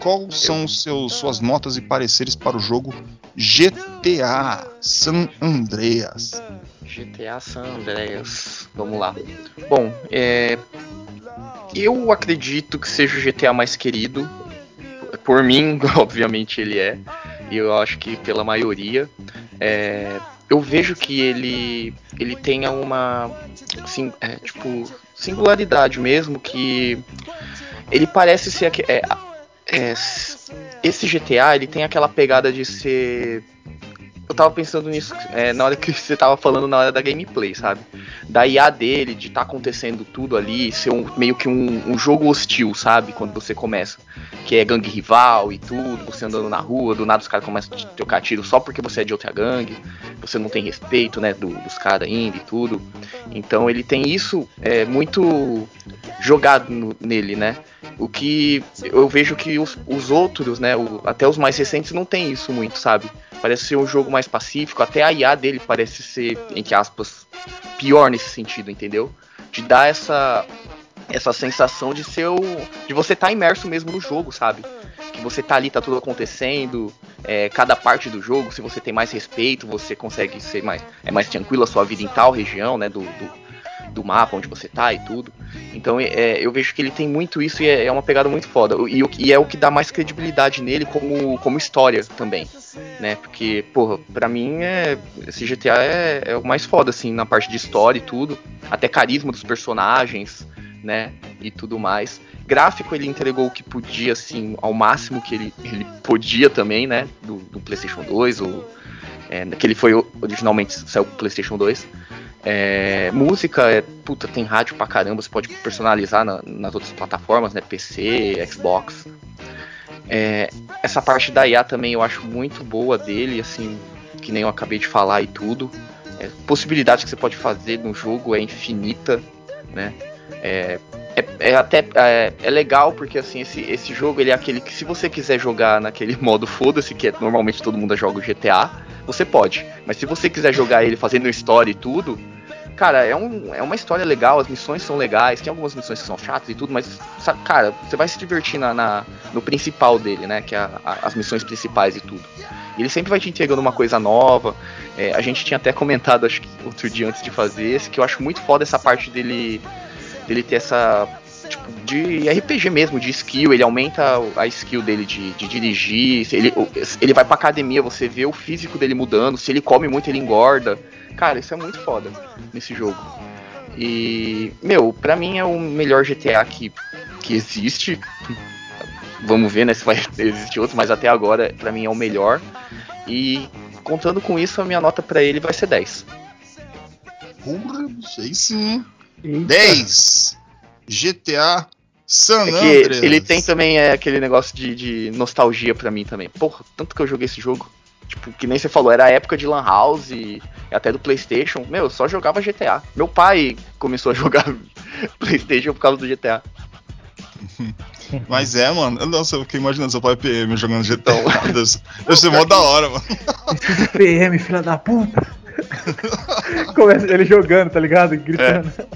quais são seus, suas notas e pareceres para o jogo GTA San Andreas? GTA San Andreas. Vamos lá. Bom, é, eu acredito que seja o GTA mais querido. Por mim, obviamente ele é. E eu acho que pela maioria. É, eu vejo que ele ele tenha uma assim, é, tipo singularidade mesmo que ele parece ser é, é, esse GTA ele tem aquela pegada de ser eu tava pensando nisso é, na hora que você tava falando na hora da gameplay, sabe? Da IA dele, de tá acontecendo tudo ali, ser um, meio que um, um, jogo hostil, sabe? Quando você começa. Que é gangue rival e tudo, você andando na rua, do nada os caras começam a te trocar tiro só porque você é de outra gangue, você não tem respeito, né, do, dos caras ainda e tudo. Então ele tem isso é, muito jogado no, nele, né? O que eu vejo que os, os outros, né, o, até os mais recentes não tem isso muito, sabe? Parece ser um jogo mais pacífico, até a IA dele parece ser, entre aspas, pior nesse sentido, entendeu? De dar essa essa sensação de ser o, de você estar tá imerso mesmo no jogo, sabe? Que você tá ali, tá tudo acontecendo, é, cada parte do jogo, se você tem mais respeito, você consegue ser mais é mais tranquilo a sua vida em tal região, né, do, do do mapa onde você tá e tudo. Então é, eu vejo que ele tem muito isso e é, é uma pegada muito foda. E, e, é o que dá mais credibilidade nele como, como história também. Né? Porque, porra, pra mim é, esse GTA é, é o mais foda, assim, na parte de história e tudo. Até carisma dos personagens, né? E tudo mais. Gráfico ele entregou o que podia, assim, ao máximo que ele, ele podia também, né? Do, do PlayStation 2, ou, é, que ele foi originalmente saiu pro PlayStation 2. É, música, é, puta, tem rádio pra caramba, você pode personalizar na, nas outras plataformas, né? PC, Xbox. É, essa parte da IA também eu acho muito boa dele, assim, que nem eu acabei de falar e tudo. É, possibilidades que você pode fazer no jogo é infinita, né? É, é, é até é, é, legal porque assim esse, esse jogo ele é aquele que se você quiser jogar naquele modo foda-se que é, normalmente todo mundo joga o GTA você pode. Mas se você quiser jogar ele fazendo história e tudo, cara, é, um, é uma história legal, as missões são legais, tem algumas missões que são chatas e tudo, mas, sabe, cara, você vai se divertir na, na no principal dele, né? Que é a, a, as missões principais e tudo. E ele sempre vai te entregando uma coisa nova. É, a gente tinha até comentado, acho que outro dia antes de fazer esse, que eu acho muito foda essa parte dele, dele ter essa de RPG mesmo, de skill. Ele aumenta a skill dele de, de dirigir. Ele, ele vai pra academia, você vê o físico dele mudando. Se ele come muito, ele engorda. Cara, isso é muito foda nesse jogo. E, meu, pra mim é o melhor GTA que, que existe. Vamos ver, né, se vai existir outros, mas até agora, pra mim, é o melhor. E contando com isso, a minha nota pra ele vai ser 10. Porra, sei sim. 10. GTA San É Andreas. que ele tem também é, aquele negócio de, de nostalgia pra mim também. Porra, tanto que eu joguei esse jogo. Tipo, que nem você falou, era a época de Lan House e até do Playstation. Meu, eu só jogava GTA. Meu pai começou a jogar Playstation por causa do GTA. Mas é, mano. Nossa, eu fiquei imaginando seu pai PM jogando GTA. Deve ser- deve ser mó da hora, mano. PM, filha da puta. Começa ele jogando, tá ligado? Gritando. Deve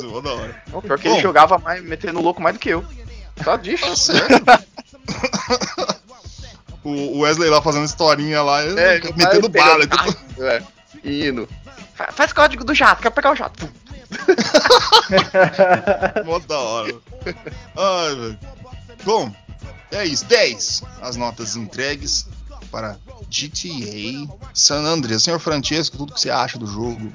mó da hora. Não, pior que Bom. ele jogava mais, metendo louco mais do que eu. Só disso. Tá certo. o Wesley lá fazendo historinha lá, É, metendo bala. pegando- É, indo. Fa- Faz código do jato, quero pegar o jato. Mó da hora. Ai, velho. Bom, é isso. 10. As notas entregues para GTA San Andreas. Senhor Francesco, tudo que você acha do jogo?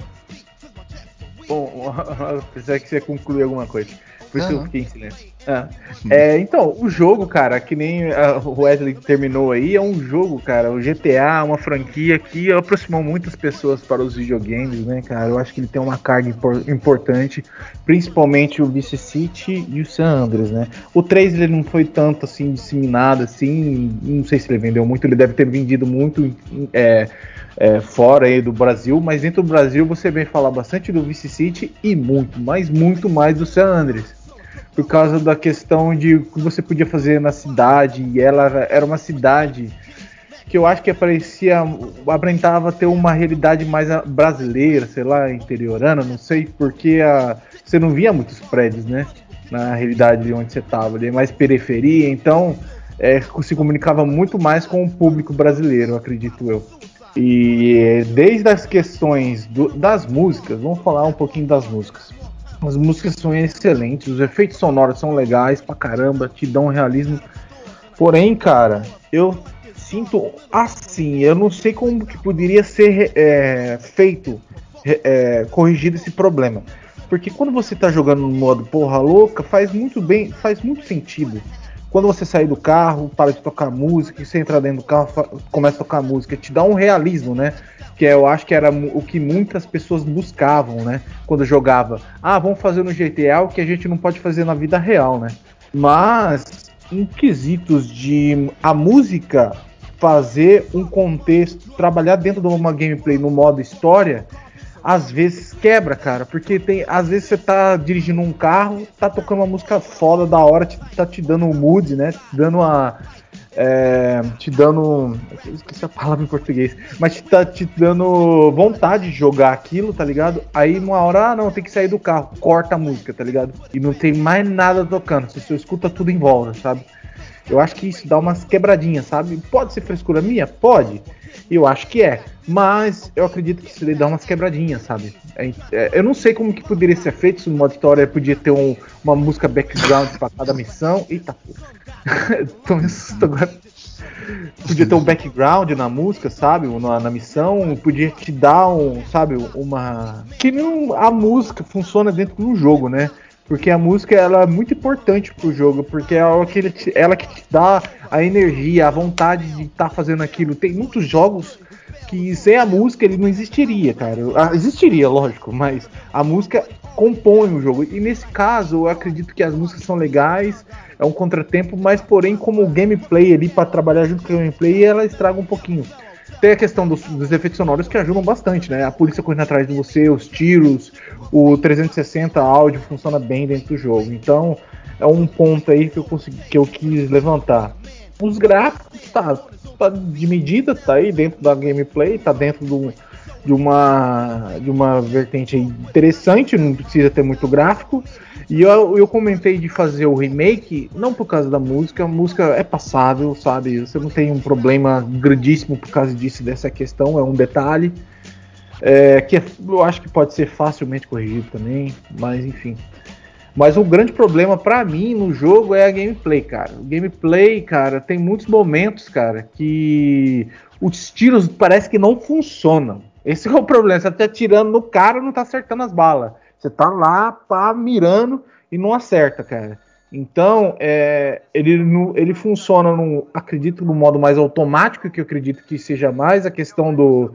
Bom, pensei que você ia concluir alguma coisa. Por isso Não, eu fiquei em silêncio. Ah. É, então, o jogo, cara, que nem o Wesley terminou aí, é um jogo, cara. O GTA é uma franquia que aproximou muitas pessoas para os videogames, né, cara? Eu acho que ele tem uma carga impor- importante, principalmente o Vice City e o San Andreas, né? O 3 ele não foi tanto assim disseminado assim, não sei se ele vendeu muito, ele deve ter vendido muito é, é, fora aí do Brasil, mas dentro do Brasil você vem falar bastante do Vice City e muito, mas muito mais do San Andreas. Por causa da questão de o que você podia fazer na cidade, e ela era uma cidade que eu acho que parecia, aparentava ter uma realidade mais brasileira, sei lá, interiorana, não sei, porque a, você não via muitos prédios, né? Na realidade de onde você estava, ali, mais periferia, então é, se comunicava muito mais com o público brasileiro, acredito eu. E desde as questões do- das músicas, vamos falar um pouquinho das músicas. As músicas são excelentes, os efeitos sonoros são legais pra caramba, te dão um realismo. Porém, cara, eu sinto assim, eu não sei como que poderia ser é, feito, é, corrigido esse problema. Porque quando você tá jogando no modo porra louca, faz muito bem, faz muito sentido. Quando você sair do carro, para de tocar música, você entrar dentro do carro, começa a tocar música, te dá um realismo, né? Que eu acho que era o que muitas pessoas buscavam, né? Quando jogava. Ah, vamos fazer no GTA o que a gente não pode fazer na vida real, né? Mas em quesitos de a música fazer um contexto, trabalhar dentro de uma gameplay no modo história, às vezes quebra, cara, porque tem, às vezes você tá dirigindo um carro, tá tocando uma música foda da hora, te- tá te dando um mood, né? Te dando uma é, te dando. Esqueci a palavra em português. Mas te, tá te dando vontade de jogar aquilo, tá ligado? Aí uma hora, ah, não, tem que sair do carro. Corta a música, tá ligado? E não tem mais nada tocando. Você escuta tudo em volta, sabe? Eu acho que isso dá umas quebradinhas, sabe? Pode ser frescura minha? Pode. Eu acho que é. Mas eu acredito que daí dá umas quebradinhas, sabe? É- é- eu não sei como que poderia ser feito se no modo história podia ter um- uma música background pra cada missão. Eita. Tô me assustando agora. Podia ter um background na música, sabe? Na, na missão. Podia te dar um, sabe, uma. Que não a música funciona dentro de um jogo, né? Porque a música ela é muito importante pro jogo, porque é ela que, te- ela que te dá a energia, a vontade de estar fazendo aquilo. Tem muitos jogos que sem a música ele não existiria, cara. Ah, Existiria, lógico, mas a música compõe o jogo. E nesse caso, eu acredito que as músicas são legais, é um contratempo, mas porém como o gameplay ali para trabalhar junto com o gameplay, ela estraga um pouquinho. Tem a questão dos, dos efeitos sonoros que ajudam bastante, né? A polícia correndo atrás de você, os tiros, o 360 áudio funciona bem dentro do jogo. Então, é um ponto aí que eu consegui, que eu quis levantar. Os gráficos tá, tá de medida, tá aí dentro da gameplay, tá dentro do, de uma de uma vertente interessante, não precisa ter muito gráfico. E eu, eu comentei de fazer o remake, não por causa da música, a música é passável, sabe? Você não tem um problema grandíssimo por causa disso, dessa questão, é um detalhe. é, que é- eu acho que pode ser facilmente corrigido também, mas enfim. Mas o grande problema para mim no jogo é a gameplay, cara. O gameplay, cara, tem muitos momentos, cara, que os tiros parece que não funcionam. Esse é o problema. Você tá atirando no cara não tá acertando as balas. Você tá lá, pá, mirando e não acerta, cara. Então, é, ele, ele funciona, no, acredito, no modo mais automático, que eu acredito que seja mais a questão do,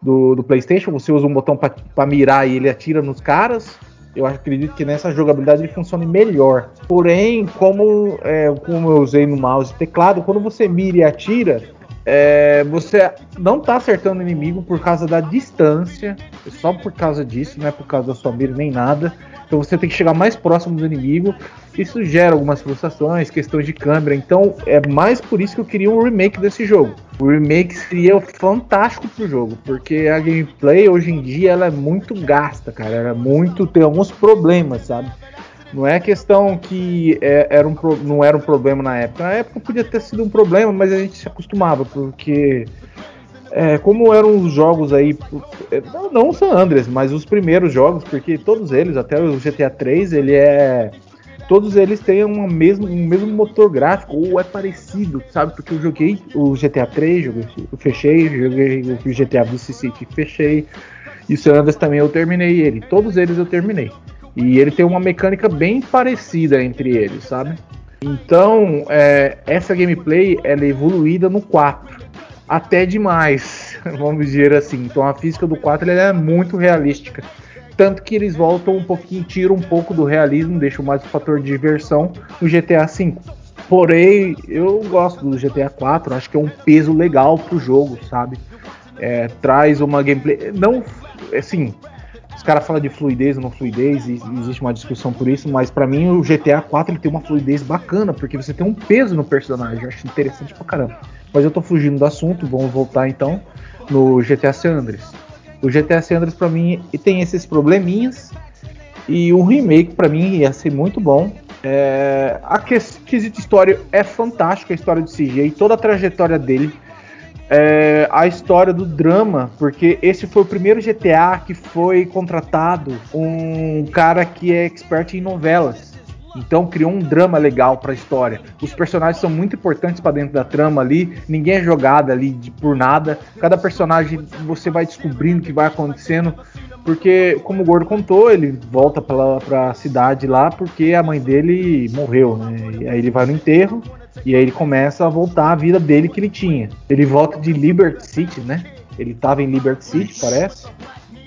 do, do PlayStation. Você usa um botão para mirar e ele atira nos caras eu acredito que nessa jogabilidade ele funcione melhor. Porém, como, é, como eu usei no mouse e teclado, quando você mira e atira, é, você não está acertando o inimigo por causa da distância, é só por causa disso, não é por causa da sua mira nem nada. Então você tem que chegar mais próximo do inimigo. Isso gera algumas frustrações, questões de câmera. Então é mais por isso que eu queria um remake desse jogo. O remake seria fantástico pro jogo, porque a gameplay hoje em dia ela é muito gasta, cara. Ela é muito tem alguns problemas, sabe? Não é questão que é, era um, não era um problema na época. Na época podia ter sido um problema, mas a gente se acostumava, porque é, como eram os jogos aí, é, não, não San Andreas, mas os primeiros jogos, porque todos eles, até o GTA 3, ele é. Todos eles têm uma mesmo, um mesmo motor gráfico, ou é parecido, sabe? Porque eu joguei o GTA 3, joguei, eu fechei, joguei o GTA Vice City, fechei. E o San Andreas também eu terminei ele. Todos eles eu terminei. E ele tem uma mecânica bem parecida entre eles, sabe? Então, é, essa gameplay ela é evoluída no 4 até demais, vamos dizer assim. Então a física do 4 é muito realística. Tanto que eles voltam um pouquinho, tiram um pouco do realismo, deixam mais o fator de diversão no GTA V. Porém, eu gosto do GTA 4, acho que é um peso legal pro jogo, sabe? É, traz uma gameplay. Não, assim, os caras falam de fluidez ou não fluidez, e existe uma discussão por isso, mas para mim o GTA 4 ele tem uma fluidez bacana, porque você tem um peso no personagem, eu acho interessante pra caramba. Mas eu tô fugindo do assunto, vamos voltar então no GTA San Andreas. O GTA San Andreas para mim tem esses probleminhas e o remake para mim ia ser muito bom. É, a quesito história é fantástica, a história de CJ, toda a trajetória dele. É, a história do drama, porque esse foi o primeiro GTA que foi contratado um cara que é expert em novelas. Então criou um drama legal para a história. Os personagens são muito importantes para dentro da trama ali. Ninguém é jogado ali de, por nada. Cada personagem você vai descobrindo o que vai acontecendo. Porque, como o Gordo contou, ele volta para a cidade lá porque a mãe dele morreu, né? E aí ele vai no enterro e aí ele começa a voltar à vida dele que ele tinha. Ele volta de Liberty City, né? Ele estava em Liberty City, Isso. parece.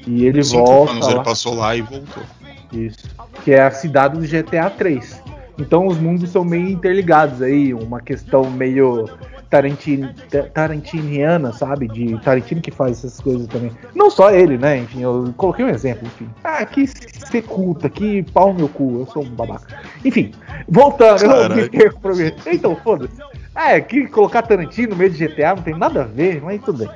E ele Cinco volta. Anos lá. ele passou lá e voltou. Isso. Que é a cidade do GTA 3. Então os mundos são meio interligados aí, uma questão meio Tarantino, tarantiniana, sabe? De Tarantino que faz essas coisas também. Não só ele, né? Enfim, eu coloquei um exemplo, enfim. Ah, que seculta, que pau no meu cu, eu sou um babaca. Enfim, voltando, eu me. Então, foda-se. É, que colocar Tarantino no meio de GTA não tem nada a ver, mas tudo bem.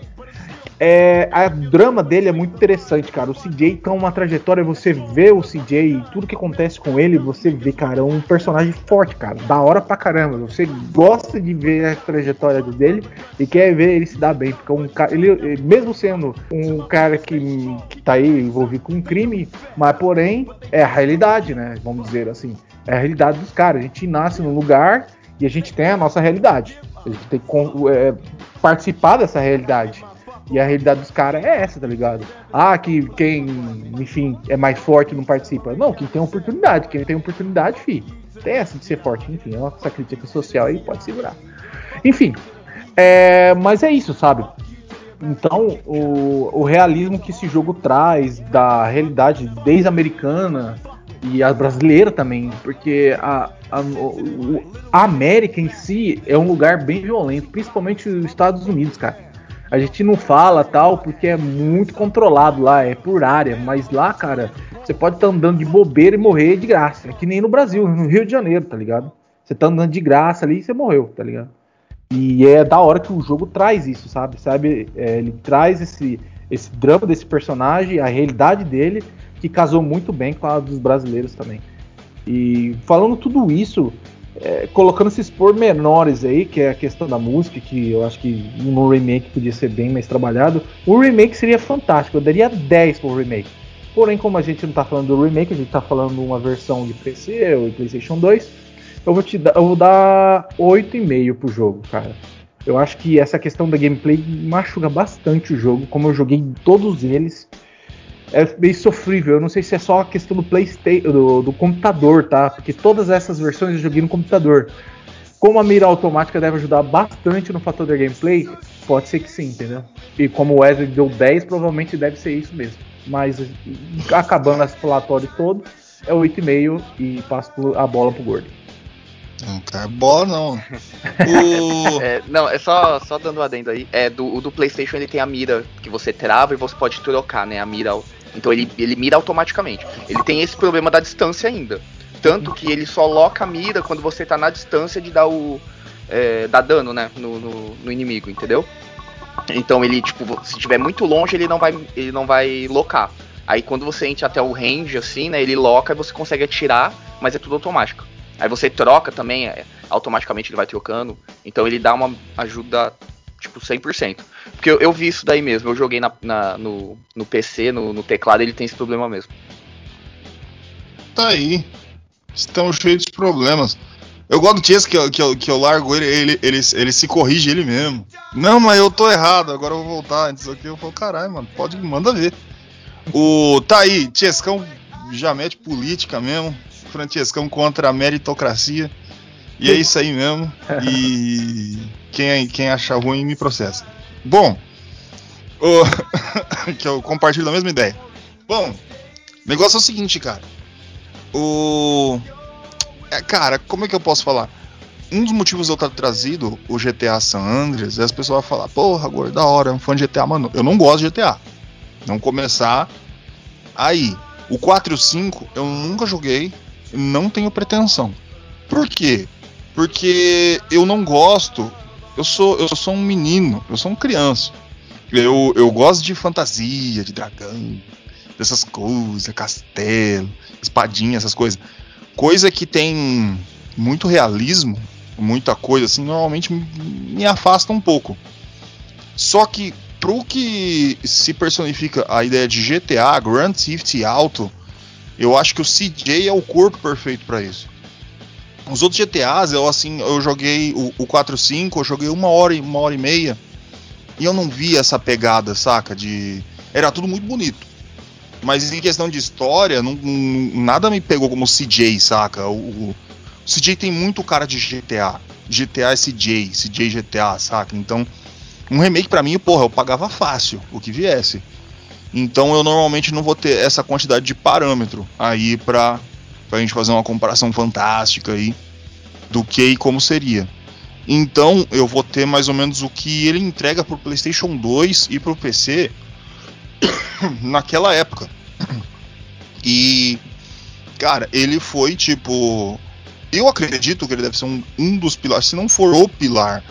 É, a drama dele é muito interessante, cara. O CJ tem uma trajetória, você vê o CJ e tudo que acontece com ele, você vê, cara, é um personagem forte, cara. Da hora pra caramba. Você gosta de ver a trajetória dele e quer ver ele se dar bem. Porque é um cara, ele, mesmo sendo um cara que, que tá aí envolvido com um crime, mas porém é a realidade, né? Vamos dizer assim. É a realidade dos caras. A gente nasce num lugar e a gente tem a nossa realidade. A gente tem que é, participar dessa realidade. E a realidade dos caras é essa, tá ligado? Ah, que quem, enfim, é mais forte não participa. Não, quem tem oportunidade. Quem tem oportunidade, fi, tem essa de ser forte. Enfim, é uma essa crítica social aí pode segurar. Enfim, é, mas é isso, sabe? Então, o, o realismo que esse jogo traz da realidade desde americana e a brasileira também, porque a, a, a América em si é um lugar bem violento, principalmente os Estados Unidos, cara a gente não fala tal porque é muito controlado lá, é por área, mas lá, cara, você pode estar tá andando de bobeira e morrer de graça. É que nem no Brasil, no Rio de Janeiro, tá ligado? Você tá andando de graça ali e você morreu, tá ligado? E é da hora que o jogo traz isso, sabe? Sabe? É, ele traz esse, esse drama desse personagem, a realidade dele, que casou muito bem com a dos brasileiros também. E falando tudo isso, é, colocando esses pormenores aí, que é a questão da música, que eu acho que no remake podia ser bem mais trabalhado. O remake seria fantástico, eu daria 10 pro remake. Porém, como a gente não tá falando do remake, a gente tá falando uma versão de PC ou de PlayStation 2, eu vou te dar, eu vou dar 8,5 pro jogo, cara. Eu acho que essa questão da gameplay machuca bastante o jogo, como eu joguei todos eles. É meio sofrível, eu não sei se é só a questão do PlayStation, do, do computador, tá? Porque todas essas versões eu joguei no computador. Como a mira automática deve ajudar bastante no fator da gameplay, pode ser que sim, entendeu? E como o Wesley deu 10, provavelmente deve ser isso mesmo. Mas acabando esse relatório todo, é 8,5 e passo a bola pro Gordo. Não quer bola, não. O... É, não, é só, só dando um adendo aí. É, do, o do PlayStation ele tem a mira que você trava e você pode trocar, né? A mira. Então ele, ele mira automaticamente. Ele tem esse problema da distância ainda. Tanto que ele só loca a mira quando você tá na distância de dar o. É, dar dano, né? No, no, no inimigo, entendeu? Então ele, tipo, se estiver muito longe, ele não vai, ele não vai locar. Aí quando você entra até o range, assim, né, ele loca e você consegue atirar, mas é tudo automático. Aí você troca também, é, automaticamente ele vai trocando. Então ele dá uma ajuda, tipo, 100%. Porque eu, eu vi isso daí mesmo, eu joguei na, na no, no PC, no, no teclado, ele tem esse problema mesmo. Tá aí. Estão cheios de problemas. Eu gosto do Chess que, eu, que, eu, que eu largo ele, ele, ele, ele se corrige ele mesmo. Não, mas eu tô errado, agora eu vou voltar. Antes aqui eu falo, caralho, mano, pode, manda ver. O. Tá aí, Chescão já mete política mesmo. Francescão contra a meritocracia. E é isso aí mesmo. E quem, quem achar ruim me processa. Bom, o... que eu compartilho da mesma ideia. Bom, o negócio é o seguinte, cara. O é, cara, como é que eu posso falar? Um dos motivos de eu ter trazido o GTA San Andreas é as pessoas falar, porra, gordo, da hora, é um fã de GTA, mano. Eu não gosto de GTA. Não começar aí. O 4 e o 5 eu nunca joguei, não tenho pretensão. Por quê? Porque eu não gosto. Eu sou, eu sou um menino, eu sou um criança. Eu, eu gosto de fantasia, de dragão, dessas coisas, castelo, espadinha, essas coisas coisa que tem muito realismo, muita coisa assim, normalmente me afasta um pouco. Só que pro que se personifica a ideia de GTA, Grand Theft Auto, eu acho que o CJ é o corpo perfeito para isso. Os outros GTAs, eu assim, eu joguei o, o 4.5, eu joguei uma hora e uma hora e meia e eu não vi essa pegada, saca? De era tudo muito bonito. Mas em questão de história, não, não, nada me pegou como CJ, saca? O, o, CJ tem muito cara de GTA. GTA é CJ, CJ GTA, saca? Então, um remake para mim, porra, eu pagava fácil o que viesse. Então eu normalmente não vou ter essa quantidade de parâmetro aí pra, pra gente fazer uma comparação fantástica aí do que e como seria. Então eu vou ter mais ou menos o que ele entrega pro PlayStation 2 e pro PC naquela época. E, cara, ele foi tipo. Eu acredito que ele deve ser um, um dos pilares, se não for o pilar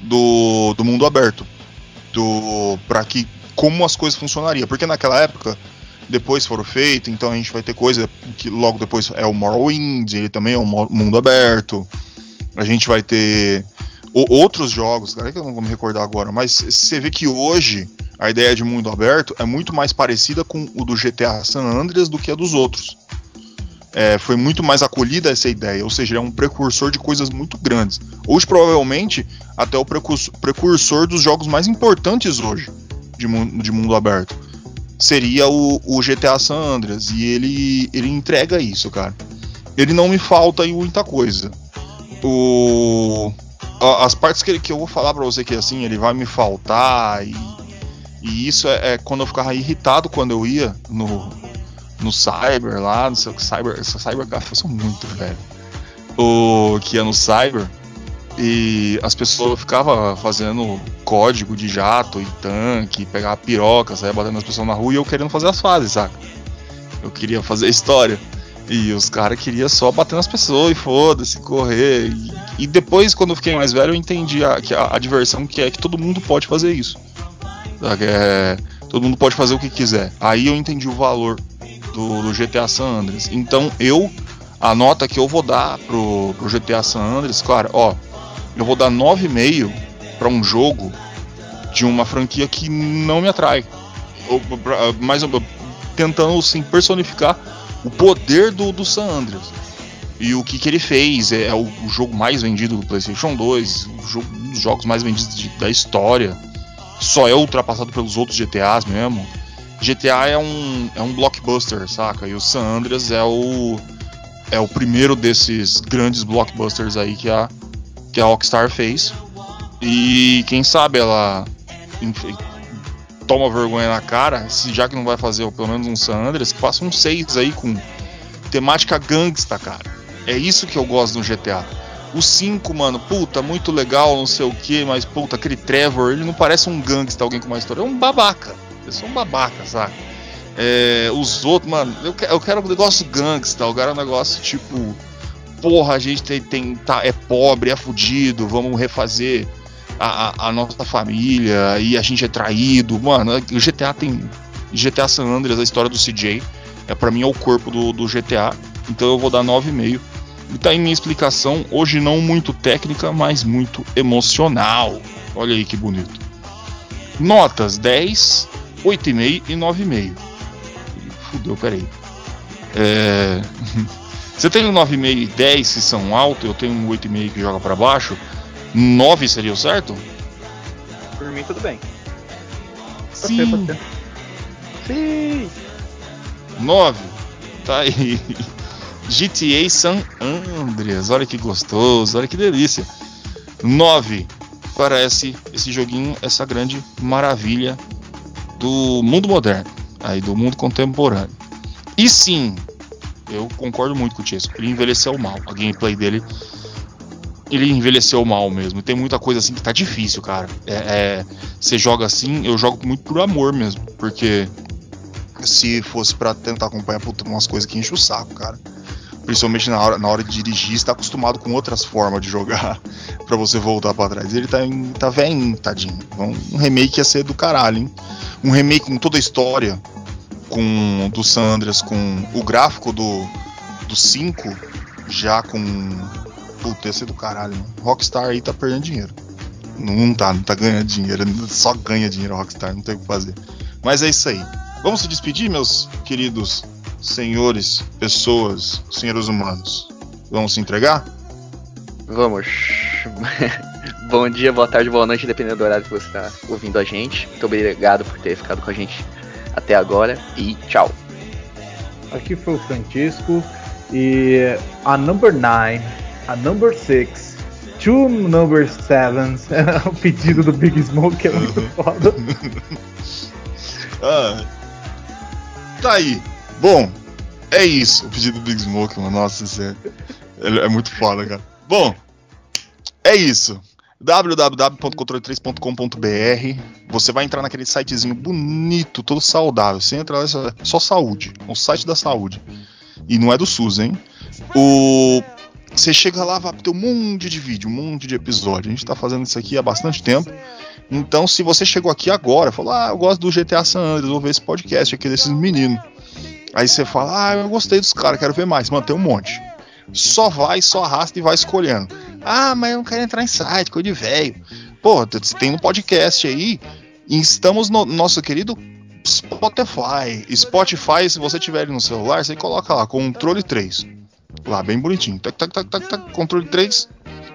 do, do mundo aberto. Do, pra que como as coisas funcionariam. Porque naquela época, depois foram feitos, então a gente vai ter coisa que logo depois é o Morrowind, ele também é um mundo aberto. A gente vai ter outros jogos, cara, que eu não vou me recordar agora, mas você vê que hoje a ideia de mundo aberto é muito mais parecida com o do GTA San Andreas do que a dos outros. É, foi muito mais acolhida essa ideia, ou seja, é um precursor de coisas muito grandes. Hoje, provavelmente, até o precursor, dos jogos mais importantes hoje de, de mundo aberto. Seria o, o, GTA San Andreas. E ele, ele entrega isso, cara. Ele não me falta em muita coisa. O, as partes que, que eu vou falar pra você que assim, ele vai me faltar e e isso é, é, quando eu ficava irritado quando eu ia no, no Cyber lá, no Cyber, Cyber eu sou muito velho. O que ia no Cyber e as pessoas ficavam fazendo código de jato e tanque, pegar piroca, saia batendo as pessoas na rua e eu querendo fazer as fases, saca? Eu queria fazer história. E os caras queriam só bater nas pessoas e foda-se, correr. E, e, depois, quando eu fiquei mais velho, eu entendi a, que a, a diversão que é que todo mundo pode fazer isso. É, todo mundo pode fazer o que quiser. Aí eu entendi o valor do, do GTA San Andreas. Então eu, a nota que eu vou dar pro, pro GTA San Andreas, cara, ó, eu vou dar 9,5 para um jogo de uma franquia que não me atrai. Ou, mais tentando assim, personificar o poder do, do San Andreas. E o que, que ele fez é, é o, o, jogo mais vendido do PlayStation 2, jogo, um dos jogos mais vendidos de, da história. Só é ultrapassado pelos outros GTAs mesmo. GTA é um, é um blockbuster, saca? E o San Andreas é o é o primeiro desses grandes blockbusters aí que a que a Rockstar fez. E quem sabe ela enfim, toma vergonha na cara, se já que não vai fazer pelo menos um San Andreas, que faça um 6 aí com temática gangsta, cara. É isso que eu gosto do GTA. O 5, mano, puta, muito legal, não sei o que, mas puta, aquele Trevor, ele não parece um gangsta, alguém com uma história, é um babaca. Eu sou um babaca, sabe? É, os outros, mano, eu, eu quero um negócio gangsta, eu quero um negócio tipo, porra, a gente tem, tem tá, é pobre, é fudido, vamos refazer a, a, nossa família e a gente é traído. Mano, o GTA tem. GTA San Andreas, a história do CJ, é, para mim é o corpo do, do GTA, então eu vou dar 9,5. E tá aí minha explicação, hoje não muito técnica, mas muito emocional. Olha aí que bonito. Notas 10, 8,5 e 9,5. Fudeu, peraí. É... Você tem um 9,5 e 10 se são altos, eu tenho um 8,5 que joga para baixo. 9 seria o certo? Por mim, tudo bem. Sim. Pode ser, pode ser. Sim. 9. Tá aí. GTA San Andreas. Olha que gostoso, olha que delícia. 9. Parece esse joguinho, essa grande maravilha do mundo moderno, aí do mundo contemporâneo. E sim, eu concordo muito com o Chesco. Ele envelheceu mal. A gameplay dele ele envelheceu mal mesmo. Tem muita coisa assim que tá difícil, cara. É, é, você joga assim, eu jogo muito por amor mesmo. Porque se fosse para tentar acompanhar puta, umas coisas que enche o saco, cara. Principalmente na hora, na hora de dirigir, está acostumado com outras formas de jogar para você voltar para trás. Ele tá, tá velho, tadinho. Um remake ia ser do caralho, hein? Um remake com toda a história, com do Sandras, com o gráfico do, do 5, já com ia ser do caralho, mano. Rockstar aí tá perdendo dinheiro. Não, não tá, não tá ganhando dinheiro. Só ganha dinheiro Rockstar, não tem o que fazer. Mas é isso aí. Vamos se despedir, meus queridos senhores, pessoas, senhores humanos. Vamos se entregar? Vamos. Bom dia, boa tarde, boa noite, dependendo do horário que você está ouvindo a gente. Muito obrigado por ter ficado com a gente até agora e tchau. Aqui foi o Francisco e a number 9 a number 6, two number 7, o pedido do Big Smoke é muito foda. ah, tá aí. Bom, é isso. O pedido do Big Smoke, mano. Nossa, isso é, é muito foda, cara. Bom, é isso www.controle3.com.br Você vai entrar naquele sitezinho bonito, todo saudável. Você entra lá, só saúde. O site da saúde. E não é do SUS, hein? O você chega lá, vai ter um monte de vídeo, um monte de episódio. A gente tá fazendo isso aqui há bastante tempo. Então, se você chegou aqui agora, falou, ah, eu gosto do GTA San Andreas, vou ver esse podcast aqui desses meninos. Aí você fala, ah, eu gostei dos caras, quero ver mais. Mano, tem um monte. Só vai, só arrasta e vai escolhendo. Ah, mas eu não quero entrar em site, coisa de velho. Pô, tem um podcast aí. E estamos no nosso querido Spotify. Spotify, se você tiver no celular, você coloca lá, controle 3 Lá, bem bonitinho. Tac, tac, tac, tac, tac, controle 3.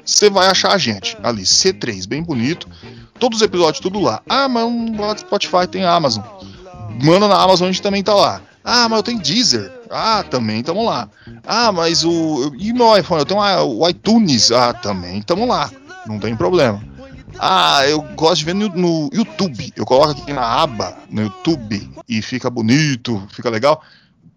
Você vai achar a gente ali, C3, bem bonito. Todos os episódios, tudo lá. Ah, mas do Spotify tem Amazon. Manda na Amazon, a gente também tá lá. Ah, mas eu tenho Deezer. Ah, também estamos lá. Ah, mas o. E meu iPhone? Eu tenho o iTunes. Ah, também estamos lá. Não tem problema. Ah, eu gosto de ver no, no, YouTube. Eu coloco aqui na aba no YouTube e fica bonito, fica legal.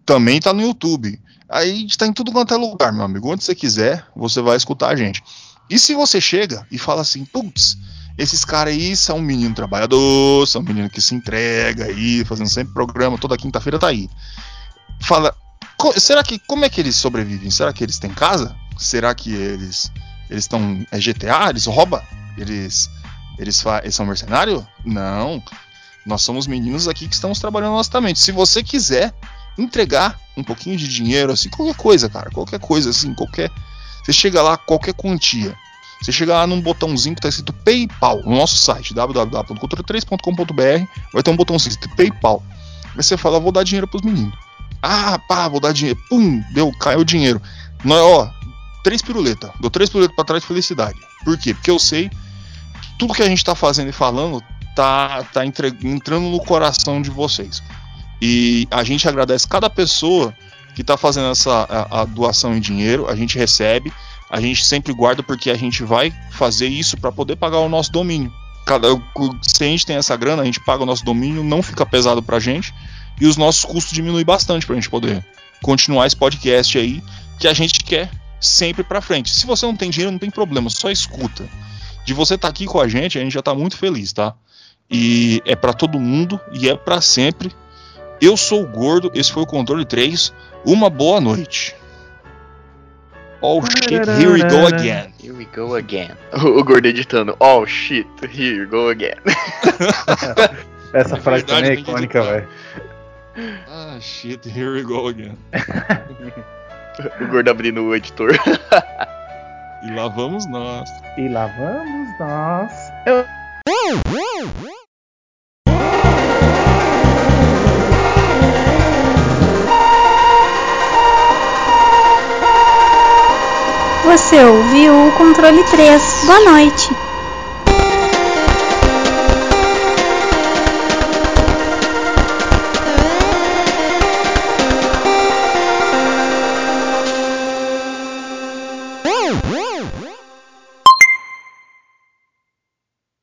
Também tá no YouTube. Aí a gente tá em tudo quanto é lugar, meu amigo. Onde você quiser, você vai escutar a gente. E se você chega e fala assim, putz, esses caras aí são um menino trabalhador, são um menino que se entrega aí, fazendo sempre programa, toda quinta-feira tá aí. Fala, será que, como é que eles sobrevivem? Será que eles têm casa? Será que eles eles estão é GTA? Eles roubam? Eles eles, eles são mercenários? Não. Nós somos meninos aqui que estamos trabalhando honestamente. Se você quiser entregar um pouquinho de dinheiro, assim, qualquer coisa, cara, qualquer coisa, assim, qualquer. Você chega lá, qualquer quantia. Você chega lá num botãozinho que está escrito PayPal, no nosso site, www.cultura3.com.br, vai ter um botãozinho escrito PayPal. Aí você fala, vou dar dinheiro pros meninos. Ah, pá, vou dar dinheiro. Pum, deu, caiu o dinheiro. Não, ó, três piruletas. Deu três piruletas pra trás de felicidade. Por quê? Porque eu sei tudo que a gente tá fazendo e falando tá, tá entre- entrando no coração de vocês. E a gente agradece cada pessoa que tá fazendo essa a, a doação em dinheiro. A gente recebe, a gente sempre guarda porque a gente vai fazer isso para poder pagar o nosso domínio. Cada, se a gente tem essa grana, a gente paga o nosso domínio, não fica pesado pra gente e os nossos custos diminuem bastante pra gente poder continuar esse podcast aí que a gente quer sempre pra frente. Se você não tem dinheiro, não tem problema, só escuta. De você estar aqui com a gente, a gente já tá muito feliz, tá? E é pra todo mundo e é pra sempre. Eu sou o Gordo, esse foi o Controle 3. Uma boa noite. Oh shit, here we go again. Here we go again. O, gordo editando. Oh shit, here we go again. Essa É frase verdade, também é icônica, velho. Ah, shit, here we go again. O gordo abrindo o editor. E lá vamos nós. E lá vamos nós. Você ouviu o controle 3. Boa noite.